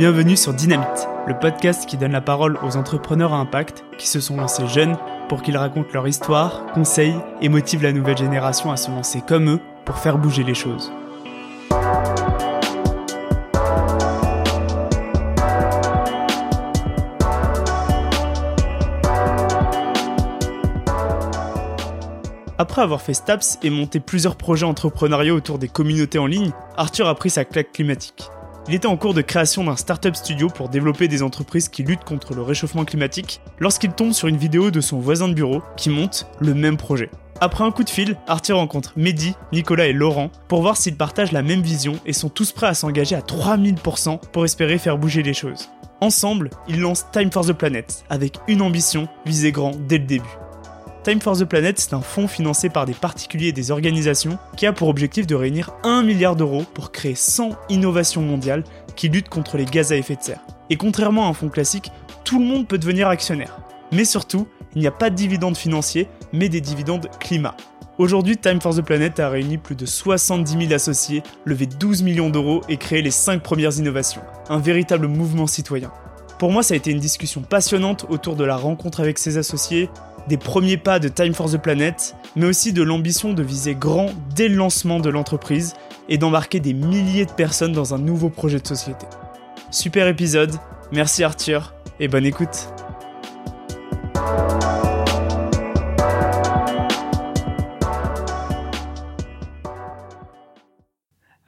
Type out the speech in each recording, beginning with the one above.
Bienvenue sur Dynamite, le podcast qui donne la parole aux entrepreneurs à impact qui se sont lancés jeunes pour qu'ils racontent leur histoire, conseillent et motivent la nouvelle génération à se lancer comme eux pour faire bouger les choses. Après avoir fait STAPS et monté plusieurs projets entrepreneuriaux autour des communautés en ligne, Arthur a pris sa claque climatique. Il était en cours de création d'un startup studio pour développer des entreprises qui luttent contre le réchauffement climatique lorsqu'il tombe sur une vidéo de son voisin de bureau qui monte le même projet. Après un coup de fil, Arthur rencontre Mehdi, Nicolas et Laurent pour voir s'ils partagent la même vision et sont tous prêts à s'engager à 3000% pour espérer faire bouger les choses. Ensemble, ils lancent Time for the Planet avec une ambition, viser grand dès le début. Time for the Planet, c'est un fonds financé par des particuliers et des organisations qui a pour objectif de réunir 1 milliard d'euros pour créer 100 innovations mondiales qui luttent contre les gaz à effet de serre. Et contrairement à un fonds classique, tout le monde peut devenir actionnaire. Mais surtout, il n'y a pas de dividendes financiers, mais des dividendes climat. Aujourd'hui, Time for the Planet a réuni plus de 70 000 associés, levé 12 millions d'euros et créé les 5 premières innovations. Un véritable mouvement citoyen. Pour moi, ça a été une discussion passionnante autour de la rencontre avec ses associés, des premiers pas de Time for the Planet, mais aussi de l'ambition de viser grand dès le lancement de l'entreprise et d'embarquer des milliers de personnes dans un nouveau projet de société. Super épisode, merci Arthur et bonne écoute.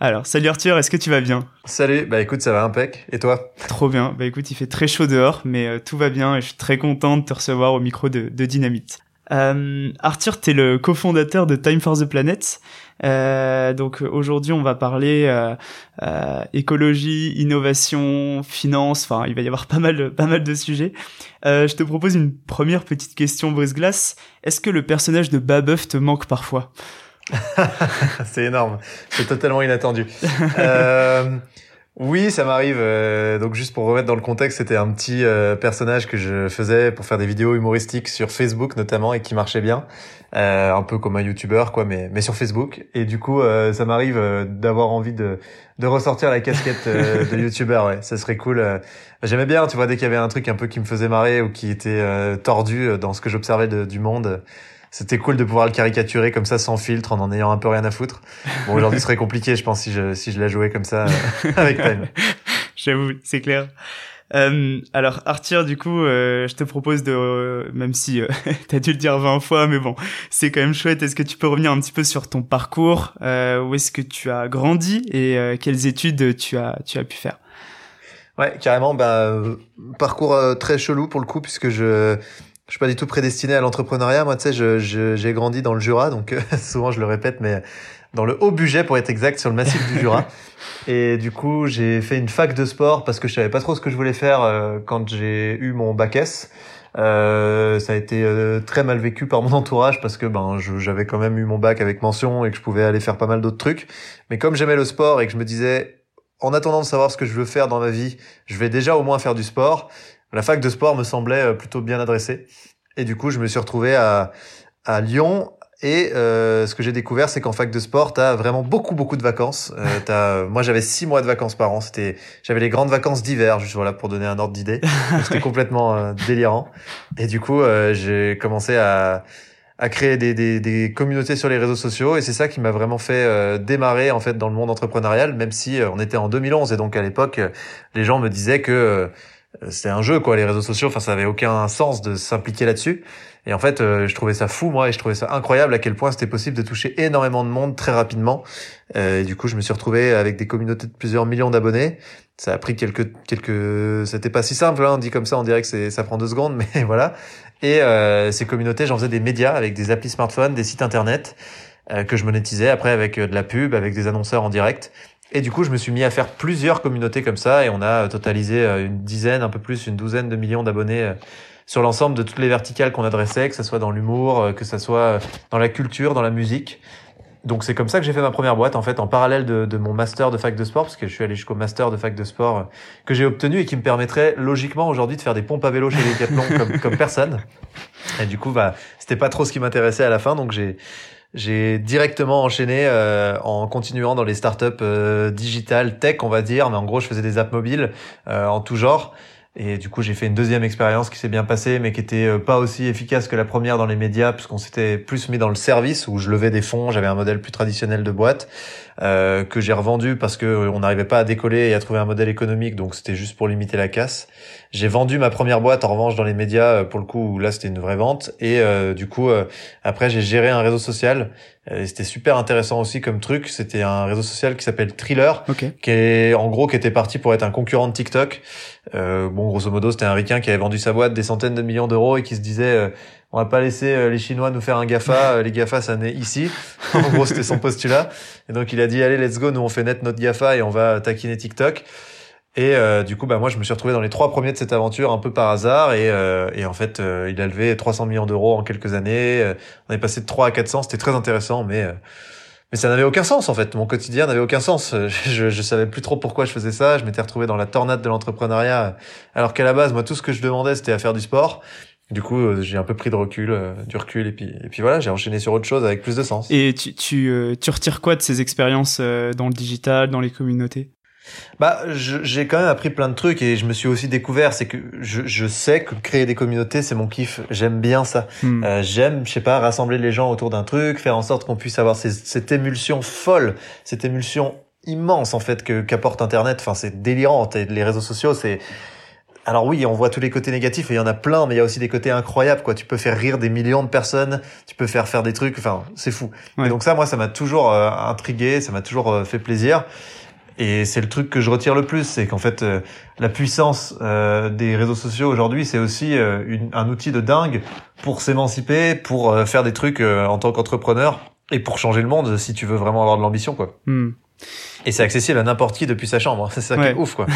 Alors, salut Arthur, est-ce que tu vas bien? Salut, bah écoute, ça va impec. Et toi? Trop bien. Bah écoute, il fait très chaud dehors, mais euh, tout va bien et je suis très content de te recevoir au micro de, de Dynamite. Euh, Arthur, t'es le cofondateur de Time for the Planet. Euh, donc aujourd'hui, on va parler euh, euh, écologie, innovation, finance. Enfin, il va y avoir pas mal, pas mal de sujets. Euh, je te propose une première petite question brise-glace. Est-ce que le personnage de Babeuf te manque parfois? c'est énorme. C'est totalement inattendu. euh, oui, ça m'arrive. Euh, donc juste pour remettre dans le contexte, c'était un petit euh, personnage que je faisais pour faire des vidéos humoristiques sur Facebook notamment et qui marchait bien, euh, un peu comme un YouTuber quoi, mais mais sur Facebook. Et du coup, euh, ça m'arrive d'avoir envie de de ressortir la casquette de YouTuber. Ouais, ça serait cool. J'aimais bien, tu vois, dès qu'il y avait un truc un peu qui me faisait marrer ou qui était tordu dans ce que j'observais du monde c'était cool de pouvoir le caricaturer comme ça sans filtre en en ayant un peu rien à foutre. Bon aujourd'hui ce serait compliqué je pense si je si je la jouais comme ça euh, avec Time. J'avoue, c'est clair. Euh, alors Arthur, du coup, euh, je te propose de, euh, même si euh, t'as dû le dire 20 fois, mais bon, c'est quand même chouette. Est-ce que tu peux revenir un petit peu sur ton parcours Où est-ce que tu as grandi et quelles études tu as tu as pu faire? Ouais, carrément. Bah, parcours très chelou pour le coup puisque je je suis pas du tout prédestiné à l'entrepreneuriat. Moi, tu sais, j'ai je, grandi dans le Jura, donc euh, souvent je le répète, mais dans le haut budget pour être exact, sur le massif du Jura. Et du coup, j'ai fait une fac de sport parce que je savais pas trop ce que je voulais faire euh, quand j'ai eu mon bac S. Euh, ça a été euh, très mal vécu par mon entourage parce que ben j'avais quand même eu mon bac avec mention et que je pouvais aller faire pas mal d'autres trucs. Mais comme j'aimais le sport et que je me disais en attendant de savoir ce que je veux faire dans ma vie, je vais déjà au moins faire du sport la fac de sport me semblait euh, plutôt bien adressée. Et du coup, je me suis retrouvé à, à Lyon. Et euh, ce que j'ai découvert, c'est qu'en fac de sport, t'as vraiment beaucoup, beaucoup de vacances. Euh, as, moi, j'avais six mois de vacances par an. C'était, j'avais les grandes vacances d'hiver, juste voilà pour donner un ordre d'idée. C'était complètement euh, délirant. Et du coup, euh, j'ai commencé à à créer des, des, des, communautés sur les réseaux sociaux et c'est ça qui m'a vraiment fait euh, démarrer en fait dans le monde entrepreneurial même si on était en 2011 et donc à l'époque les gens me disaient que euh, c'était un jeu quoi. Les réseaux sociaux enfin ça avait aucun sens de s'impliquer là-dessus. Et en fait euh, je trouvais ça fou moi et je trouvais ça incroyable à quel point c'était possible de toucher énormément de monde très rapidement. Euh, et du coup je me suis retrouvé avec des communautés de plusieurs millions d'abonnés. Ça a pris quelques quelques c'était pas si simple hein, on dit comme ça on dirait que c'est ça prend deux secondes mais voilà. Et euh, ces communautés j'en faisais des médias avec des applis smartphones des sites internet que je monétisais après avec de la pub avec des annonceurs en direct et du coup, je me suis mis à faire plusieurs communautés comme ça et on a totalisé euh, une dizaine, un peu plus, une douzaine de millions d'abonnés euh, sur l'ensemble de toutes les verticales qu'on adressait, que ce soit dans l'humour, euh, que ce soit dans la culture, dans la musique. Donc c'est comme ça que j'ai fait ma première boîte en fait en parallèle de, mon master de fac de sport parce que je suis allé jusqu'au master de fac de sport que j'ai obtenu et qui me permettrait logiquement aujourd'hui de faire des pompes à vélo chez les comme, comme personne. Et du coup bah c'était pas trop ce qui m'intéressait à la fin donc j'ai j'ai directement enchaîné euh, en continuant dans les startups euh, digitales tech, on va dire, mais en gros, je faisais des apps mobiles euh, en tout genre. Et du coup, j'ai fait une deuxième expérience qui s'est bien passée, mais qui était euh, pas aussi efficace que la première dans les médias, puisqu'on s'était plus mis dans le service où je levais des fonds. J'avais un modèle plus traditionnel de boîte euh, que j'ai revendu parce que euh, on n'arrivait pas à décoller et à trouver un modèle économique, donc c'était juste pour limiter la casse. J'ai vendu ma première boîte en revanche dans les médias pour le coup où là c'était une vraie vente et euh, du coup après j'ai géré un réseau social et c'était super intéressant aussi comme truc. C'était un réseau social qui s'appelle Thriller, qui est en gros qui était parti pour être un concurrent de TikTok. Euh, bon, grosso modo, c'était un ricain qui avait vendu sa boîte des centaines de millions d'euros et qui se disait euh, on va pas laisser euh, les Chinois nous faire un Gafa, les Gafa ça naît ici. en gros, c'était son postulat. Et donc il a dit allez, let's go, nous on fait net notre Gafa et on va taquiner TikTok. Et du coup, bah moi, je me suis retrouvé dans les trois premiers de cette aventure un peu par hasard. Et, et en fait, il a levé 300 millions d'euros en quelques années. on est passé de 3 à 400. C'était très intéressant, mais mais ça n'avait aucun sens en fait. Mon quotidien n'avait aucun sens. Je, je savais plus trop pourquoi je faisais ça. Je m'étais retrouvé dans la tornade de l'entrepreneuriat, alors qu'à la base, moi, tout ce que je demandais, c'était à faire du sport. Du coup, euh, j'ai un peu pris de recul, euh, du recul, et puis, et puis voilà, j'ai enchaîné sur autre chose avec plus de sens. Et tu, tu, euh, tu retires quoi de ces expériences dans le digital, dans les communautés? Bah, j'ai quand même appris plein de trucs et je me suis aussi découvert, c'est que je, je, sais que créer des communautés, c'est mon kiff. J'aime bien ça. Hmm. Euh, J'aime, je sais pas, rassembler les gens autour d'un truc, faire en sorte qu'on puisse avoir ces, cette émulsion folle, cette émulsion immense en fait que qu'apporte Internet. Enfin, c'est délirant. Les réseaux sociaux, c'est alors oui, on voit tous les côtés négatifs et il y en a plein, mais il y a aussi des côtés incroyables. Quoi, tu peux faire rire des millions de personnes, tu peux faire faire des trucs. Enfin, c'est fou. Et donc ça, moi, ça m'a toujours euh, intrigué, ça m'a toujours euh, fait plaisir. Et c'est le truc que je retire le plus, c'est qu'en fait, euh, la puissance des réseaux sociaux aujourd'hui, c'est aussi une, un outil de dingue pour s'émanciper, pour faire des trucs en tant qu'entrepreneur et pour changer le monde si tu veux vraiment avoir de l'ambition, quoi. Hmm. Et c'est accessible à n'importe qui depuis sa chambre. C'est ça qui est ouf, quoi.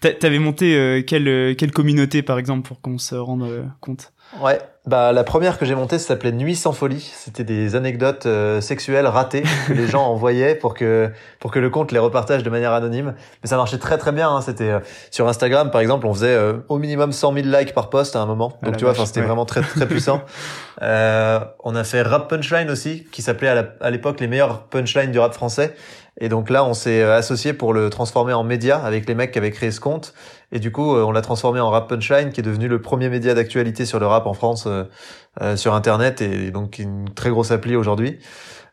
T'avais monté quelle, quelle communauté, par exemple, pour qu'on se rende compte? Ouais, bah la première que j'ai montée s'appelait Nuit sans folie. C'était des anecdotes euh, sexuelles ratées que les gens envoyaient pour que pour que le compte les repartage de manière anonyme. Mais ça marchait très très bien. Hein. C'était euh, sur Instagram par exemple, on faisait euh, au minimum 100 000 likes par post à un moment. Ah Donc tu vois, c'était vraiment très très puissant. on a fait rap punchline aussi, qui s'appelait à l'époque les meilleurs punchlines du rap français. Et donc là, on s'est associé pour le transformer en média avec les mecs qui avaient créé ce compte. Et du coup, euh, on l'a transformé en Rap Punchline, qui est devenu le premier média d'actualité sur le rap en France euh, euh, sur Internet, et donc une très grosse appli aujourd'hui.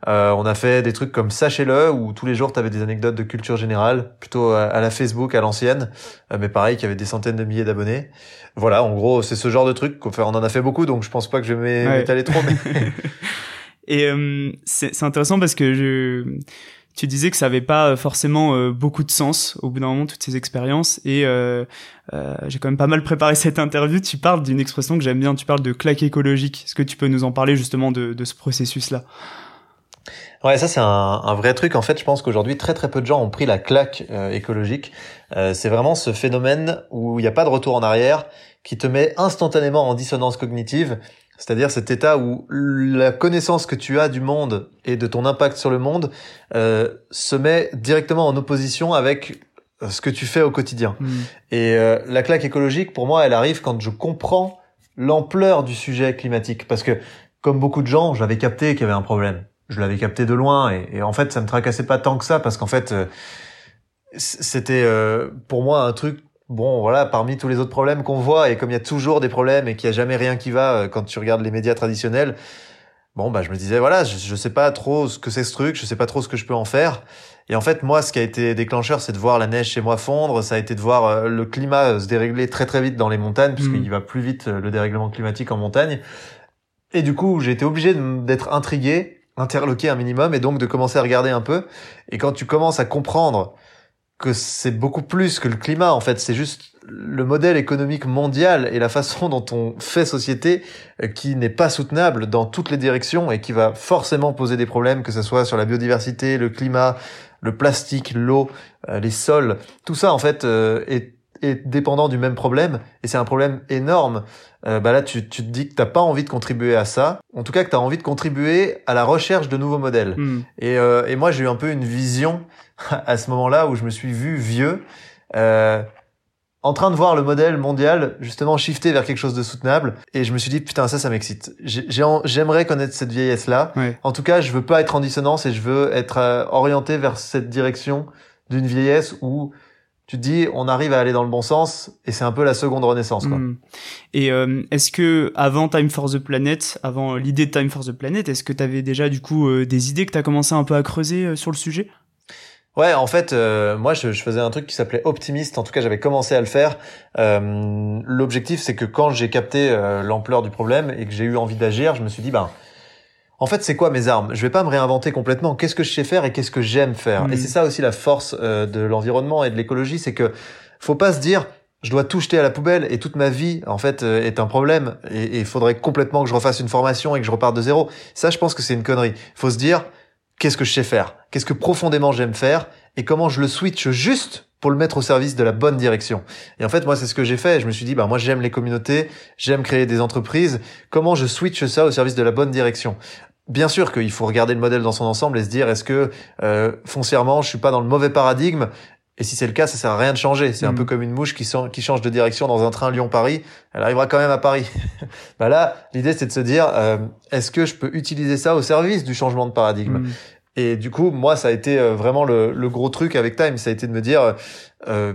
on a fait des trucs comme Sachez-le, où tous les jours, tu avais des anecdotes de culture générale, plutôt à, la Facebook, à l'ancienne, mais pareil, qui avait des centaines de milliers d'abonnés. Voilà, en gros, c'est ce genre de truc. Enfin, on en a fait beaucoup, donc je pense pas que je vais m'étaler trop. Mais... et c'est intéressant parce que je tu disais que ça avait pas euh, forcément euh, beaucoup de sens au bout d'un moment toutes ces expériences et euh, euh, j'ai quand même pas mal préparé cette interview. Tu parles d'une expression que j'aime bien, tu parles de claque écologique. Est-ce que tu peux nous en parler justement de, ce processus-là? Ouais, ça c'est un, vrai truc. En fait, je pense qu'aujourd'hui très très peu de gens ont pris la claque écologique. c'est vraiment ce phénomène où il n'y a pas de retour en arrière, qui te met instantanément en dissonance cognitive c'est-à-dire cet état où la connaissance que tu as du monde et de ton impact sur le monde euh, se met directement en opposition avec euh, ce que tu fais au quotidien. Hmm. Et euh, la claque écologique, pour moi, elle arrive quand je comprends l'ampleur du sujet climatique. Parce que, comme beaucoup de gens, j'avais capté qu'il y avait un problème. Je l'avais capté de loin et, et, en fait, ça me tracassait pas tant que ça parce qu'en fait, euh, c'était pour moi un truc bon, voilà, parmi tous les autres problèmes qu'on voit, et comme il y a toujours des problèmes et qu'il n'y a jamais rien qui va euh, quand tu regardes les médias traditionnels, bon, bah, je me disais, voilà, je, sais pas trop ce que c'est ce truc, je sais pas trop ce que je peux en faire. Et en fait, moi, ce qui a été déclencheur, c'est de voir la neige chez moi fondre, ça a été de voir euh, le climat se dérégler très très vite dans les montagnes, puisqu'il mmh. va plus vite euh, le dérèglement climatique en montagne. Et du coup, j'ai été obligé d'être intrigué, interloqué un minimum, et donc de commencer à regarder un peu. Et quand tu commences à comprendre que c'est beaucoup plus que le climat en fait, c'est juste le modèle économique mondial et la façon dont on fait société euh, qui n'est pas soutenable dans toutes les directions et qui va forcément poser des problèmes, que ce soit sur la biodiversité, le climat, le plastique, l'eau, euh, les sols, tout ça en fait euh, est, est, dépendant du même problème et c'est un problème énorme. bah là, tu, tu te dis que t'as pas envie de contribuer à ça, en tout cas que tu as envie de contribuer à la recherche de nouveaux modèles. Hmm. Et, et moi, j'ai eu un peu une vision à ce moment-là où je me suis vu vieux. Euh, en train de voir le modèle mondial justement shifter vers quelque chose de soutenable et je me suis dit putain ça ça m'excite j'aimerais connaître cette vieillesse là en tout cas je veux pas être en dissonance et je veux être euh, orienté vers cette direction d'une vieillesse où tu te dis on arrive à aller dans le bon sens et c'est un peu la seconde renaissance quoi. Hmm. Et euh, est-ce que avant Time for the Planet, avant l'idée de Time for the Planet, est-ce que tu avais déjà du coup euh, des idées que tu as commencé un peu à creuser sur le sujet? Ouais, en fait, euh, moi, je, je, faisais un truc qui s'appelait optimiste. En tout cas, j'avais commencé à le faire. Euh, L'objectif, c'est que quand j'ai capté euh, l'ampleur du problème et que j'ai eu envie d'agir, je me suis dit, ben, en fait, c'est quoi mes armes? Je vais pas me réinventer complètement. Qu'est-ce que je sais faire et qu'est-ce que j'aime faire? Et mmh. c'est ça aussi la force euh, de l'environnement et de l'écologie, c'est que faut pas se dire, je dois tout jeter à la poubelle et toute ma vie en fait est un problème et il faudrait complètement que je refasse une formation et que je reparte de zéro. Ça, je pense que c'est une connerie. Faut se dire qu'est-ce que je sais faire, qu'est-ce que profondément j'aime faire, et comment je le switch juste pour le mettre au service de la bonne direction? Et en fait, moi, c'est ce que j'ai fait. Je me suis dit, bah, moi, j'aime les communautés, j'aime créer des entreprises. Comment je switch ça au service de la bonne direction? Bien sûr qu'il faut regarder le modèle dans son ensemble et se dire, est-ce que, euh, foncièrement, je suis pas dans le mauvais paradigme? Et si c'est le cas, ça sert à rien de changer. C'est un peu mm. comme une mouche qui, qui, change de direction dans un train Lyon-Paris. Elle arrivera quand même à Paris. bah là, l'idée, c'est de se dire, euh, est-ce que je peux utiliser ça au service du changement de paradigme? Mm. Et du coup, moi, ça a été euh, vraiment le, le, gros truc avec Time. Ça a été de me dire, euh,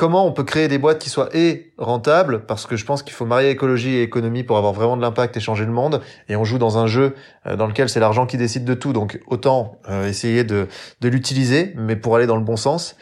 comment on peut créer des boîtes qui soient et rentables parce que je pense qu'il faut marier écologie et économie pour avoir vraiment de l'impact et changer le monde et on joue dans un jeu euh, dans lequel c'est l'argent qui décide de tout. Donc autant euh, essayer de, de l'utiliser mais pour aller dans le bon sens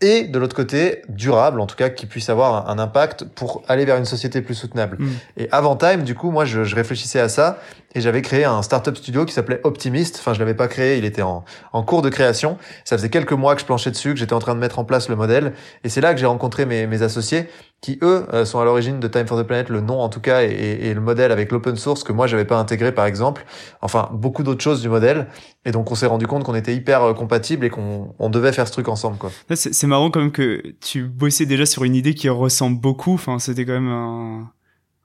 et de l'autre côté durable en tout cas qui puisse avoir un, impact pour aller vers une société plus soutenable mm. et avant Time du coup moi je, je réfléchissais à ça et j'avais créé un startup studio qui s'appelait Optimist. Enfin, je l'avais pas créé, il était en, en cours de création. Ça faisait quelques mois que je planchais dessus, que j'étais en train de mettre en place le modèle. Et c'est là que j'ai rencontré mes, mes associés qui, eux, euh, sont à l'origine de Time for the Planet, le nom en tout cas, et, et le modèle avec l'open source que moi, j'avais pas intégré, par exemple. Enfin, beaucoup d'autres choses du modèle. Et donc, on s'est rendu compte qu'on était hyper euh, compatibles et qu'on on devait faire ce truc ensemble, quoi. C'est marrant quand même que tu bossais déjà sur une idée qui ressemble beaucoup. Enfin, c'était quand même un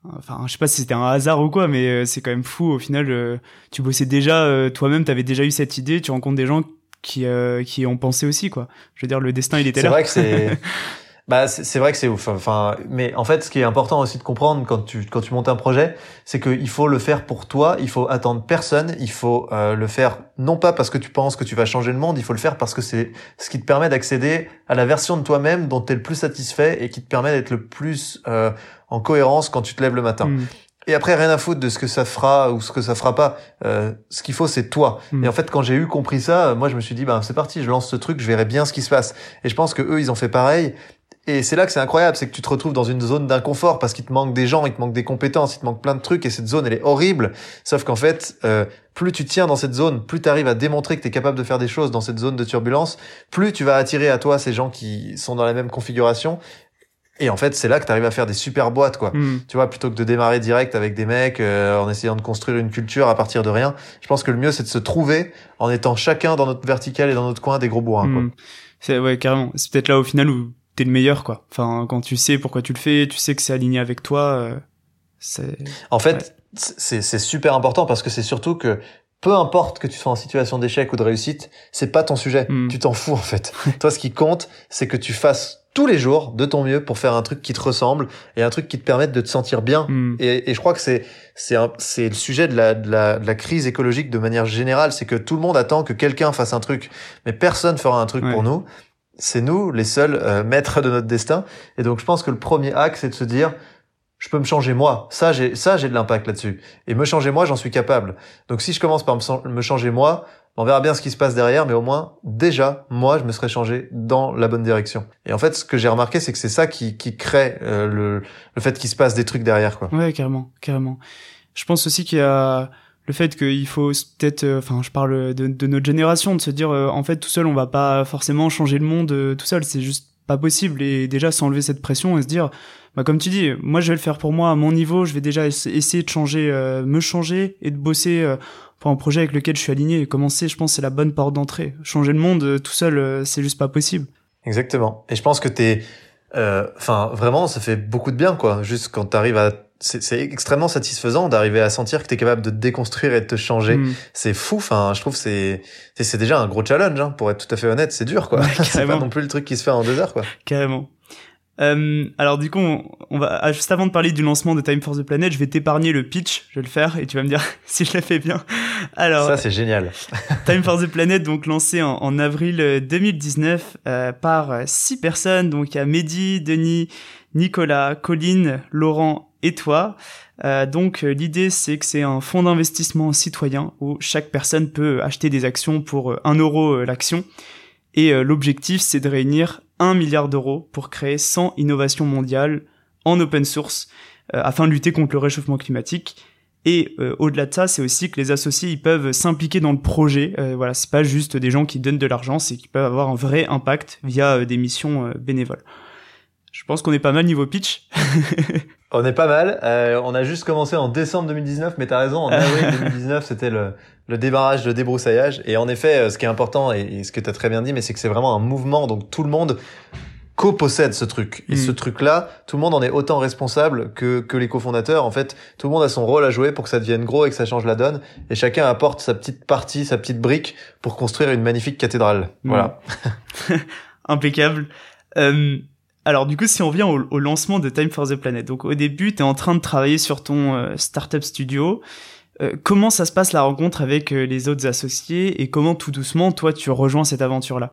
Enfin, je sais pas si c'était un hasard ou quoi, mais euh, c'est quand même fou. Au final, euh, tu bossais déjà euh, toi-même, t'avais déjà eu cette idée. Tu rencontres des gens qui qui ont pensé aussi, quoi. Je veux dire, le destin, il était là. C'est vrai que c'est Bah, c'est vrai que c'est ouf. Enfin, mais en fait, ce qui est important aussi de comprendre quand tu quand tu montes un projet, c'est qu'il faut le faire pour toi. Il faut attendre personne. Il faut euh, le faire non pas parce que tu penses que tu vas changer le monde. Il faut le faire parce que c'est ce qui te permet d'accéder à la version de toi-même dont tu es le plus satisfait et qui te permet d'être le plus euh, en cohérence quand tu te lèves le matin. Mm. Et après, rien à foutre de ce que ça fera ou ce que ça fera pas. Euh, ce qu'il faut, c'est toi. Mm. Et en fait, quand j'ai eu compris ça, moi, je me suis dit, bah, c'est parti, je lance ce truc, je verrai bien ce qui se passe. Et je pense que eux, ils ont fait pareil. Et c'est là que c'est incroyable, c'est que tu te retrouves dans une zone d'inconfort parce qu'il te manque des gens, il te manque des compétences, il te manque plein de trucs et cette zone elle est horrible. Sauf qu'en fait, euh, plus tu tiens dans cette zone, plus tu arrives à démontrer que tu es capable de faire des choses dans cette zone de turbulence, plus tu vas attirer à toi ces gens qui sont dans la même configuration. Et en fait, c'est là que tu arrives à faire des super boîtes, quoi. Hmm. Tu vois, plutôt que de démarrer direct avec des mecs euh, en essayant de construire une culture à partir de rien. Je pense que le mieux, c'est de se trouver en étant chacun dans notre verticale et dans notre coin des gros bourrins. C'est ouais, carrément. C'est peut-être là au final où t'es le meilleur quoi. Enfin quand tu sais pourquoi tu le fais, tu sais que c'est aligné avec toi. Euh, c'est. En fait, c'est c'est super important parce que c'est surtout que peu importe que tu sois en situation d'échec ou de réussite, c'est pas ton sujet. Hmm. Tu t'en fous en fait. Toi, ce qui compte, c'est que tu fasses tous les jours de ton mieux pour faire un truc qui te ressemble et un truc qui te permette de te sentir bien. Hmm. Et, et, je crois que c'est c'est c'est le sujet de la, de la de la crise écologique de manière générale, c'est que tout le monde attend que quelqu'un fasse un truc, mais personne fera un truc pour nous c'est nous les seuls euh, maîtres de notre destin. Et donc je pense que le premier acte, c'est de se dire, je peux me changer moi. Ça, j'ai ça, j'ai de l'impact là-dessus. Et me changer moi, j'en suis capable. Donc si je commence par me changer moi, on verra bien ce qui se passe derrière, mais au moins déjà, moi, je me serais changé dans la bonne direction. Et en fait, ce que j'ai remarqué, c'est que c'est ça qui, qui crée euh, le, le fait qu'il se passe des trucs derrière, quoi. Ouais, carrément, carrément. Je pense aussi qu'il y a le fait qu'il faut peut-être, euh, enfin, je parle de, notre génération, de se dire, euh, en fait, tout seul, on va pas forcément changer le monde euh, tout seul, c'est juste pas possible. Et déjà, s'enlever cette pression et se dire, bah, comme tu dis, moi, je vais le faire pour moi à mon niveau, je vais déjà essayer de changer, me changer et de bosser pour un projet avec lequel je suis aligné. Et commencer, je pense, c'est la bonne porte d'entrée. Changer le monde tout seul, c'est juste pas possible. Exactement. Et je pense que t'es, enfin, vraiment, ça fait beaucoup de bien, quoi. Juste quand t'arrives à c'est extrêmement satisfaisant d'arriver à sentir que tu es capable de te déconstruire et de te changer. Mm. C'est fou. Enfin, je trouve c'est c'est déjà un gros challenge. Hein, pour être tout à fait honnête, c'est dur quoi. c'est pas non plus le truc qui se fait en deux heures quoi. Carrément. Euh, alors du coup, on, va ah, juste avant de parler du lancement de Time for the Planet, je vais t'épargner le pitch, je vais le faire et tu vas me dire si je l'ai fait bien. Alors ça c'est génial. Time for the Planet donc lancé en, avril 2019 euh, euh, par six personnes, donc il y a Mehdi, Denis, Nicolas, Colline, Laurent et toi. Euh, donc l'idée c'est que c'est un fonds d'investissement citoyen où chaque personne peut acheter des actions pour 1 euro l'action. Et l'objectif c'est de réunir 1 milliard d'euros pour créer 100 innovations mondiales en open source euh, afin de lutter contre le réchauffement climatique. Et euh, au-delà de ça, c'est aussi que les associés ils peuvent s'impliquer dans le projet. Euh, voilà, c'est pas juste des gens qui donnent de l'argent, c'est qu'ils peuvent avoir un vrai impact via des missions bénévoles. Je pense qu'on est pas mal niveau pitch. on est pas mal. on a juste commencé en décembre 2019, mais t'as raison, en avril 2019, c'était le, le débarrage, le débroussaillage. Et en effet, euh, ce qui est important, et, ce que tu as très bien dit, mais c'est que c'est vraiment un mouvement, donc tout le monde co-possède ce truc. Et mm. ce truc-là, tout le monde en est autant responsable que, que les cofondateurs. En fait, tout le monde a son rôle à jouer pour que ça devienne gros et que ça change la donne. Et chacun apporte sa petite partie, sa petite brique pour construire une magnifique cathédrale. Mm. Voilà. Impeccable. Euh, alors du coup, si on vient au, lancement de Time for the Planet, donc au début, tu es en train de travailler sur ton euh, startup studio. Euh, comment ça se passe la rencontre avec euh, les autres associés et comment tout doucement toi tu rejoins cette aventure là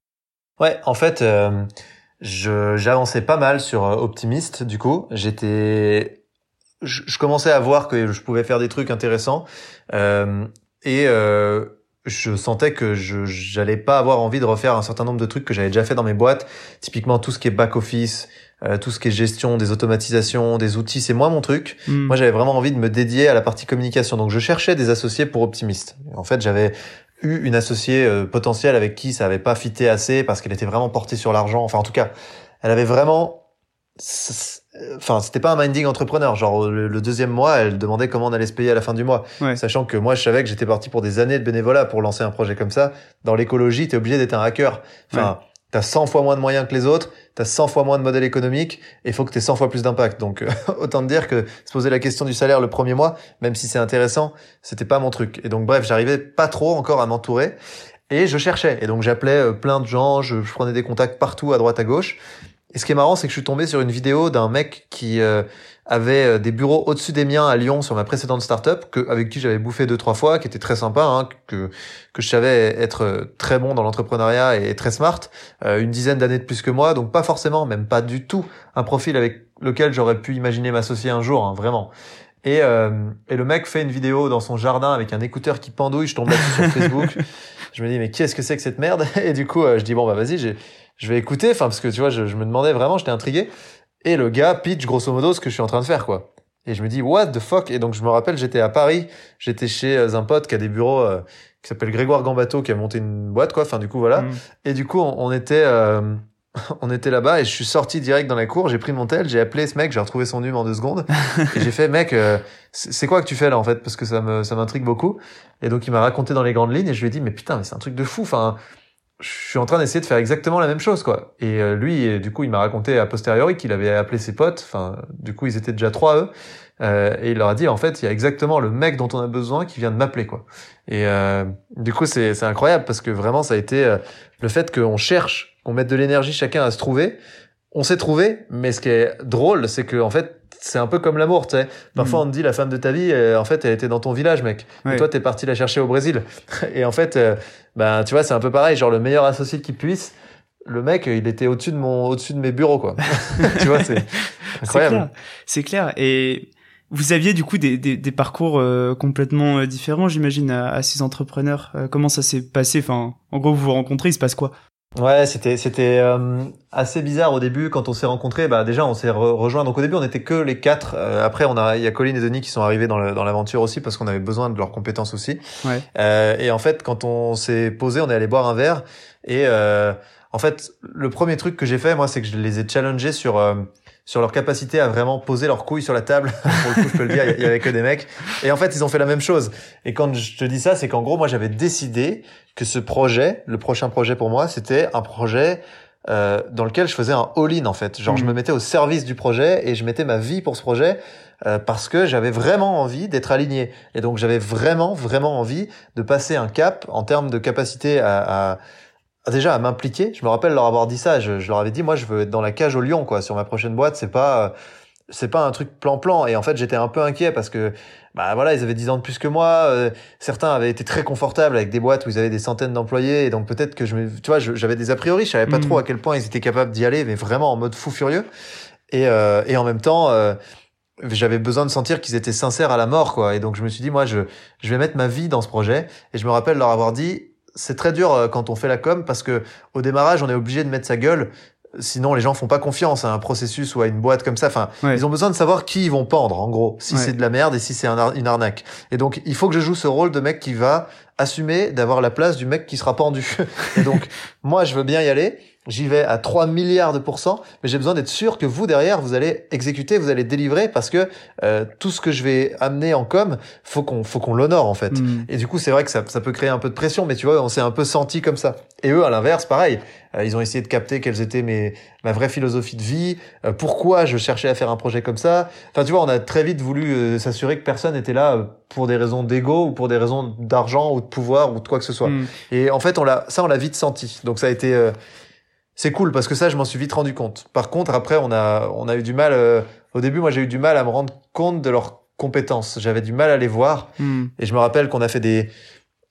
Ouais, en fait, j'avançais pas mal sur Optimist. Du coup, j'étais, je, commençais à voir que je pouvais faire des trucs intéressants et je sentais que je j'allais pas avoir envie de refaire un certain nombre de trucs que j'avais déjà fait dans mes boîtes. Typiquement tout ce qui est back office, euh, tout ce qui est gestion des automatisations, des outils, c'est moi mon truc. Hmm. Moi, j'avais vraiment envie de me dédier à la partie communication. Donc, je cherchais des associés pour Optimist. En fait, j'avais eu une associée euh, potentielle avec qui ça avait pas fité assez parce qu'elle était vraiment portée sur l'argent. Enfin, en tout cas, elle avait vraiment enfin c'était pas un minding entrepreneur genre le, deuxième mois elle demandait comment on allait se payer à la fin du mois sachant que moi je savais que j'étais parti pour des années de bénévolat pour lancer un projet comme ça dans l'écologie t'es obligé d'être un hacker enfin t'as 100 fois moins de moyens que les autres, t'as 100 fois moins de modèles économiques, et il faut que t'aies 100 fois plus d'impact. Donc, euh, autant te dire que se poser la question du salaire le premier mois, même si c'est intéressant, c'était pas mon truc. Et donc, bref, j'arrivais pas trop encore à m'entourer, et je cherchais. Et donc, j'appelais euh, plein de gens, je, prenais des contacts partout, à droite, à gauche. Et ce qui est marrant, c'est que je suis tombé sur une vidéo d'un mec qui euh, avait euh, des bureaux au-dessus des miens à Lyon sur ma précédente startup, que, avec qui j'avais bouffé deux trois fois, qui était très sympa, hein, que que je savais être euh, très bon dans l'entrepreneuriat et très smart, euh, une dizaine d'années de plus que moi, donc pas forcément, même pas du tout, un profil avec lequel j'aurais pu imaginer m'associer un jour, hein, vraiment. Et, et le mec fait une vidéo dans son jardin avec un écouteur qui pendouille, je tombe là-dessus sur Facebook. Je me dis mais qu'est-ce que c'est que cette merde Et du coup je dis bon bah vas-y, je vais écouter, enfin parce que tu vois, je, je me demandais vraiment, j'étais intrigué. Et le gars pitch grosso modo ce que je suis en train de faire, quoi. Et je me dis, what the fuck? Et donc, je me rappelle, j'étais à Paris, j'étais chez euh, un pote qui a des bureaux, euh, qui s'appelle Grégoire Gambato, qui a monté une boîte, quoi. Enfin, du coup, voilà. Mm. Et du coup, on, était, euh, on était là-bas et je suis sorti direct dans la cour, j'ai pris mon tel, j'ai appelé ce mec, j'ai retrouvé son numéro en deux secondes. et j'ai fait, mec, c'est quoi que tu fais là, en fait? Parce que ça me, ça m'intrigue beaucoup. Et donc, il m'a raconté dans les grandes lignes et je lui ai dit, mais putain, mais c'est un truc de fou. Enfin, je suis en train d'essayer de faire exactement la même chose quoi et euh, lui du coup il m'a raconté a posteriori qu'il avait appelé ses potes enfin du coup ils étaient déjà trois eux euh, et il leur a dit en fait il y a exactement le mec dont on a besoin qui vient de m'appeler quoi et euh, du coup c'est c'est incroyable parce que vraiment ça a été euh, le fait qu'on cherche qu'on mette de l'énergie chacun à se trouver on s'est trouvé mais ce qui est drôle c'est que en fait c'est un peu comme l'amour, tu sais. Parfois, mm. on te dit la femme de ta vie, euh, en fait, elle était dans ton village, mec. Et toi, t'es parti la chercher au Brésil. Et en fait, euh, ben, tu vois, c'est un peu pareil. Genre, le meilleur associé qui puisse, le mec, il était au-dessus de mon, au-dessus de mes bureaux, quoi. tu vois, c'est incroyable. C'est clair. Et vous aviez du coup des, des, des parcours euh, complètement différents, j'imagine, à, à, ces entrepreneurs. comment ça s'est passé? Enfin, en gros, vous vous rencontrez, il se passe quoi? Ouais, c'était c'était euh, assez bizarre au début quand on s'est rencontrés. Bah déjà on s'est rejoint. Donc au début on était que les quatre. Euh, après on a il y a Colline et Denis qui sont arrivés dans dans l'aventure aussi parce qu'on avait besoin de leurs compétences aussi. Ouais. Euh, et en fait quand on s'est posé, on est allé boire un verre et en fait le premier truc que j'ai fait moi c'est que je les ai challengés sur sur leur capacité à vraiment poser leurs couilles sur la table. Pour le coup, je peux le dire, il y avait que des mecs. Et en fait, ils ont fait la même chose. Et quand je te dis ça, c'est qu'en gros, moi, j'avais décidé que ce projet, le prochain projet pour moi, c'était un projet euh, dans lequel je faisais un all-in en fait. Genre, je me mm. mettais au service du projet et je mettais ma vie pour ce projet euh, parce que j'avais vraiment envie d'être aligné. Et donc, j'avais vraiment, vraiment envie de passer un cap en termes de capacité à, à déjà à m'impliquer. Je me rappelle leur avoir dit ça. Je, je, leur avais dit, moi, je veux être dans la cage au lion, quoi, sur ma prochaine boîte. C'est pas, c'est pas un truc plan-plan. Et en fait, j'étais un peu inquiet parce que, bah voilà, ils avaient 10 ans de plus que moi. Euh, certains avaient été très confortables avec des boîtes où ils avaient des centaines d'employés. Et donc peut-être que je me, tu vois, j'avais des a priori. Je savais pas Mm. trop à quel point ils étaient capables d'y aller, mais vraiment en mode fou furieux. Et, euh, et en même temps, euh, j'avais besoin de sentir qu'ils étaient sincères à la mort, quoi. Et donc je me suis dit, moi, je, je vais mettre ma vie dans ce projet. Et je me rappelle leur avoir dit, c'est très dur euh, quand on fait la com parce que au démarrage, on est obligé de mettre sa gueule. Sinon, les gens font pas confiance à un processus ou à une boîte comme ça. Enfin, Ouais. ils ont besoin de savoir qui ils vont pendre, en gros, si Ouais. c'est de la merde et si c'est un ar- une arnaque. Et donc, il faut que je joue ce rôle de mec qui va assumer d'avoir la place du mec qui sera pendu. et donc, moi, je veux bien y aller. J'y vais à 3 milliards de pourcents, mais j'ai besoin d'être sûr que vous, derrière, vous allez exécuter, vous allez délivrer, parce que euh, tout ce que je vais amener en com, faut qu'on faut qu'on l'honore, en fait. Mm. Et du coup, c'est vrai que ça, ça peut créer un peu de pression, mais tu vois, on s'est un peu senti comme ça. Et eux, à l'inverse, pareil. Euh, ils ont essayé de capter quelles étaient mes, ma vraie philosophie de vie, euh, pourquoi je cherchais à faire un projet comme ça. Enfin, tu vois, on a très vite voulu euh, s'assurer que personne n'était là euh, pour des raisons d'ego ou pour des raisons d'argent ou de pouvoir ou de quoi que ce soit. Mm. Et en fait, on l'a, ça, on l'a vite senti. Donc ça a été, euh, c'est cool parce que ça, je m'en suis vite rendu compte. Par contre, après, on a, on a eu du mal. euh, au début, moi, j'ai eu du mal à me rendre compte de leurs compétences. J'avais du mal à les voir. Mm. Et je me rappelle qu'on a fait des.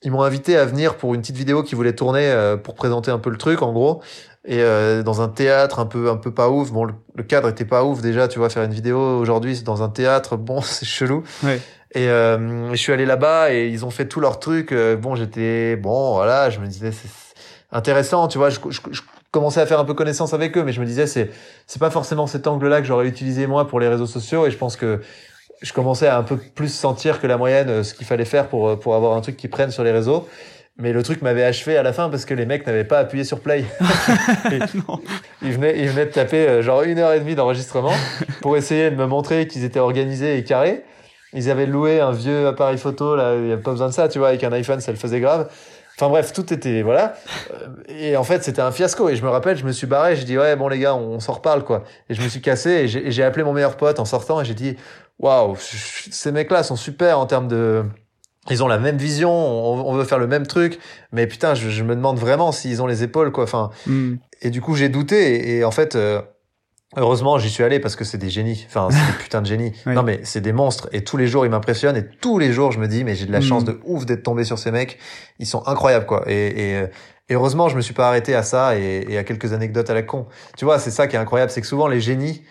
Ils m'ont invité à venir pour une petite vidéo qu'ils voulaient tourner euh, pour présenter un peu le truc, en gros. Et euh, dans un théâtre un peu un peu pas ouf. Bon, le, le cadre était pas ouf déjà. Tu vois, faire une vidéo aujourd'hui, c'est dans un théâtre. Bon, c'est chelou. Ouais. Et euh, je suis allé là-bas et ils ont fait tout leur truc. Euh, bon, j'étais bon, voilà. Je me disais c'est c'est intéressant. Tu vois, je, je, je commençais à faire un peu connaissance avec eux, mais je me disais c'est c'est pas forcément cet angle-là que j'aurais utilisé moi pour les réseaux sociaux. Et je pense que je commençais à un peu plus sentir que la moyenne euh, ce qu'il fallait faire pour euh, pour avoir un truc qui prenne sur les réseaux. Mais le truc m'avait achevé à la fin parce que les mecs n'avaient pas appuyé sur play. Ils venaient, ils venaient de taper euh, genre une heure et demie d'enregistrement pour essayer de me montrer qu'ils étaient organisés et carrés. Ils avaient loué un vieux appareil photo, là, il n'y a pas besoin de ça, tu vois, avec un iPhone, ça le faisait grave. Enfin bref, tout était, voilà. Euh, Et en fait, c'était un fiasco. Et je me rappelle, je me suis barré, je dis, ouais, bon les gars, on s'en reparle, quoi. Et je me suis cassé et j'ai et j'ai appelé mon meilleur pote en sortant et j'ai dit, waouh, ces mecs-là sont super en termes de... Ils ont la même vision, on, on veut faire le même truc, mais putain, je, je me demande vraiment s'ils ont les épaules, quoi. Enfin, Mm. et du coup, j'ai douté. Et, et en fait, euh, heureusement, j'y suis allé parce que c'est des génies. Enfin, c'est des putains de génies. Oui. Non, mais c'est des monstres. Et tous les jours, ils m'impressionnent. Et tous les jours, je me dis, mais j'ai de la Mm. chance de ouf d'être tombé sur ces mecs. Ils sont incroyables, quoi. Et, et, euh, et heureusement, je me suis pas arrêté à ça et, et à quelques anecdotes à la con. Tu vois, c'est ça qui est incroyable, c'est que souvent les génies,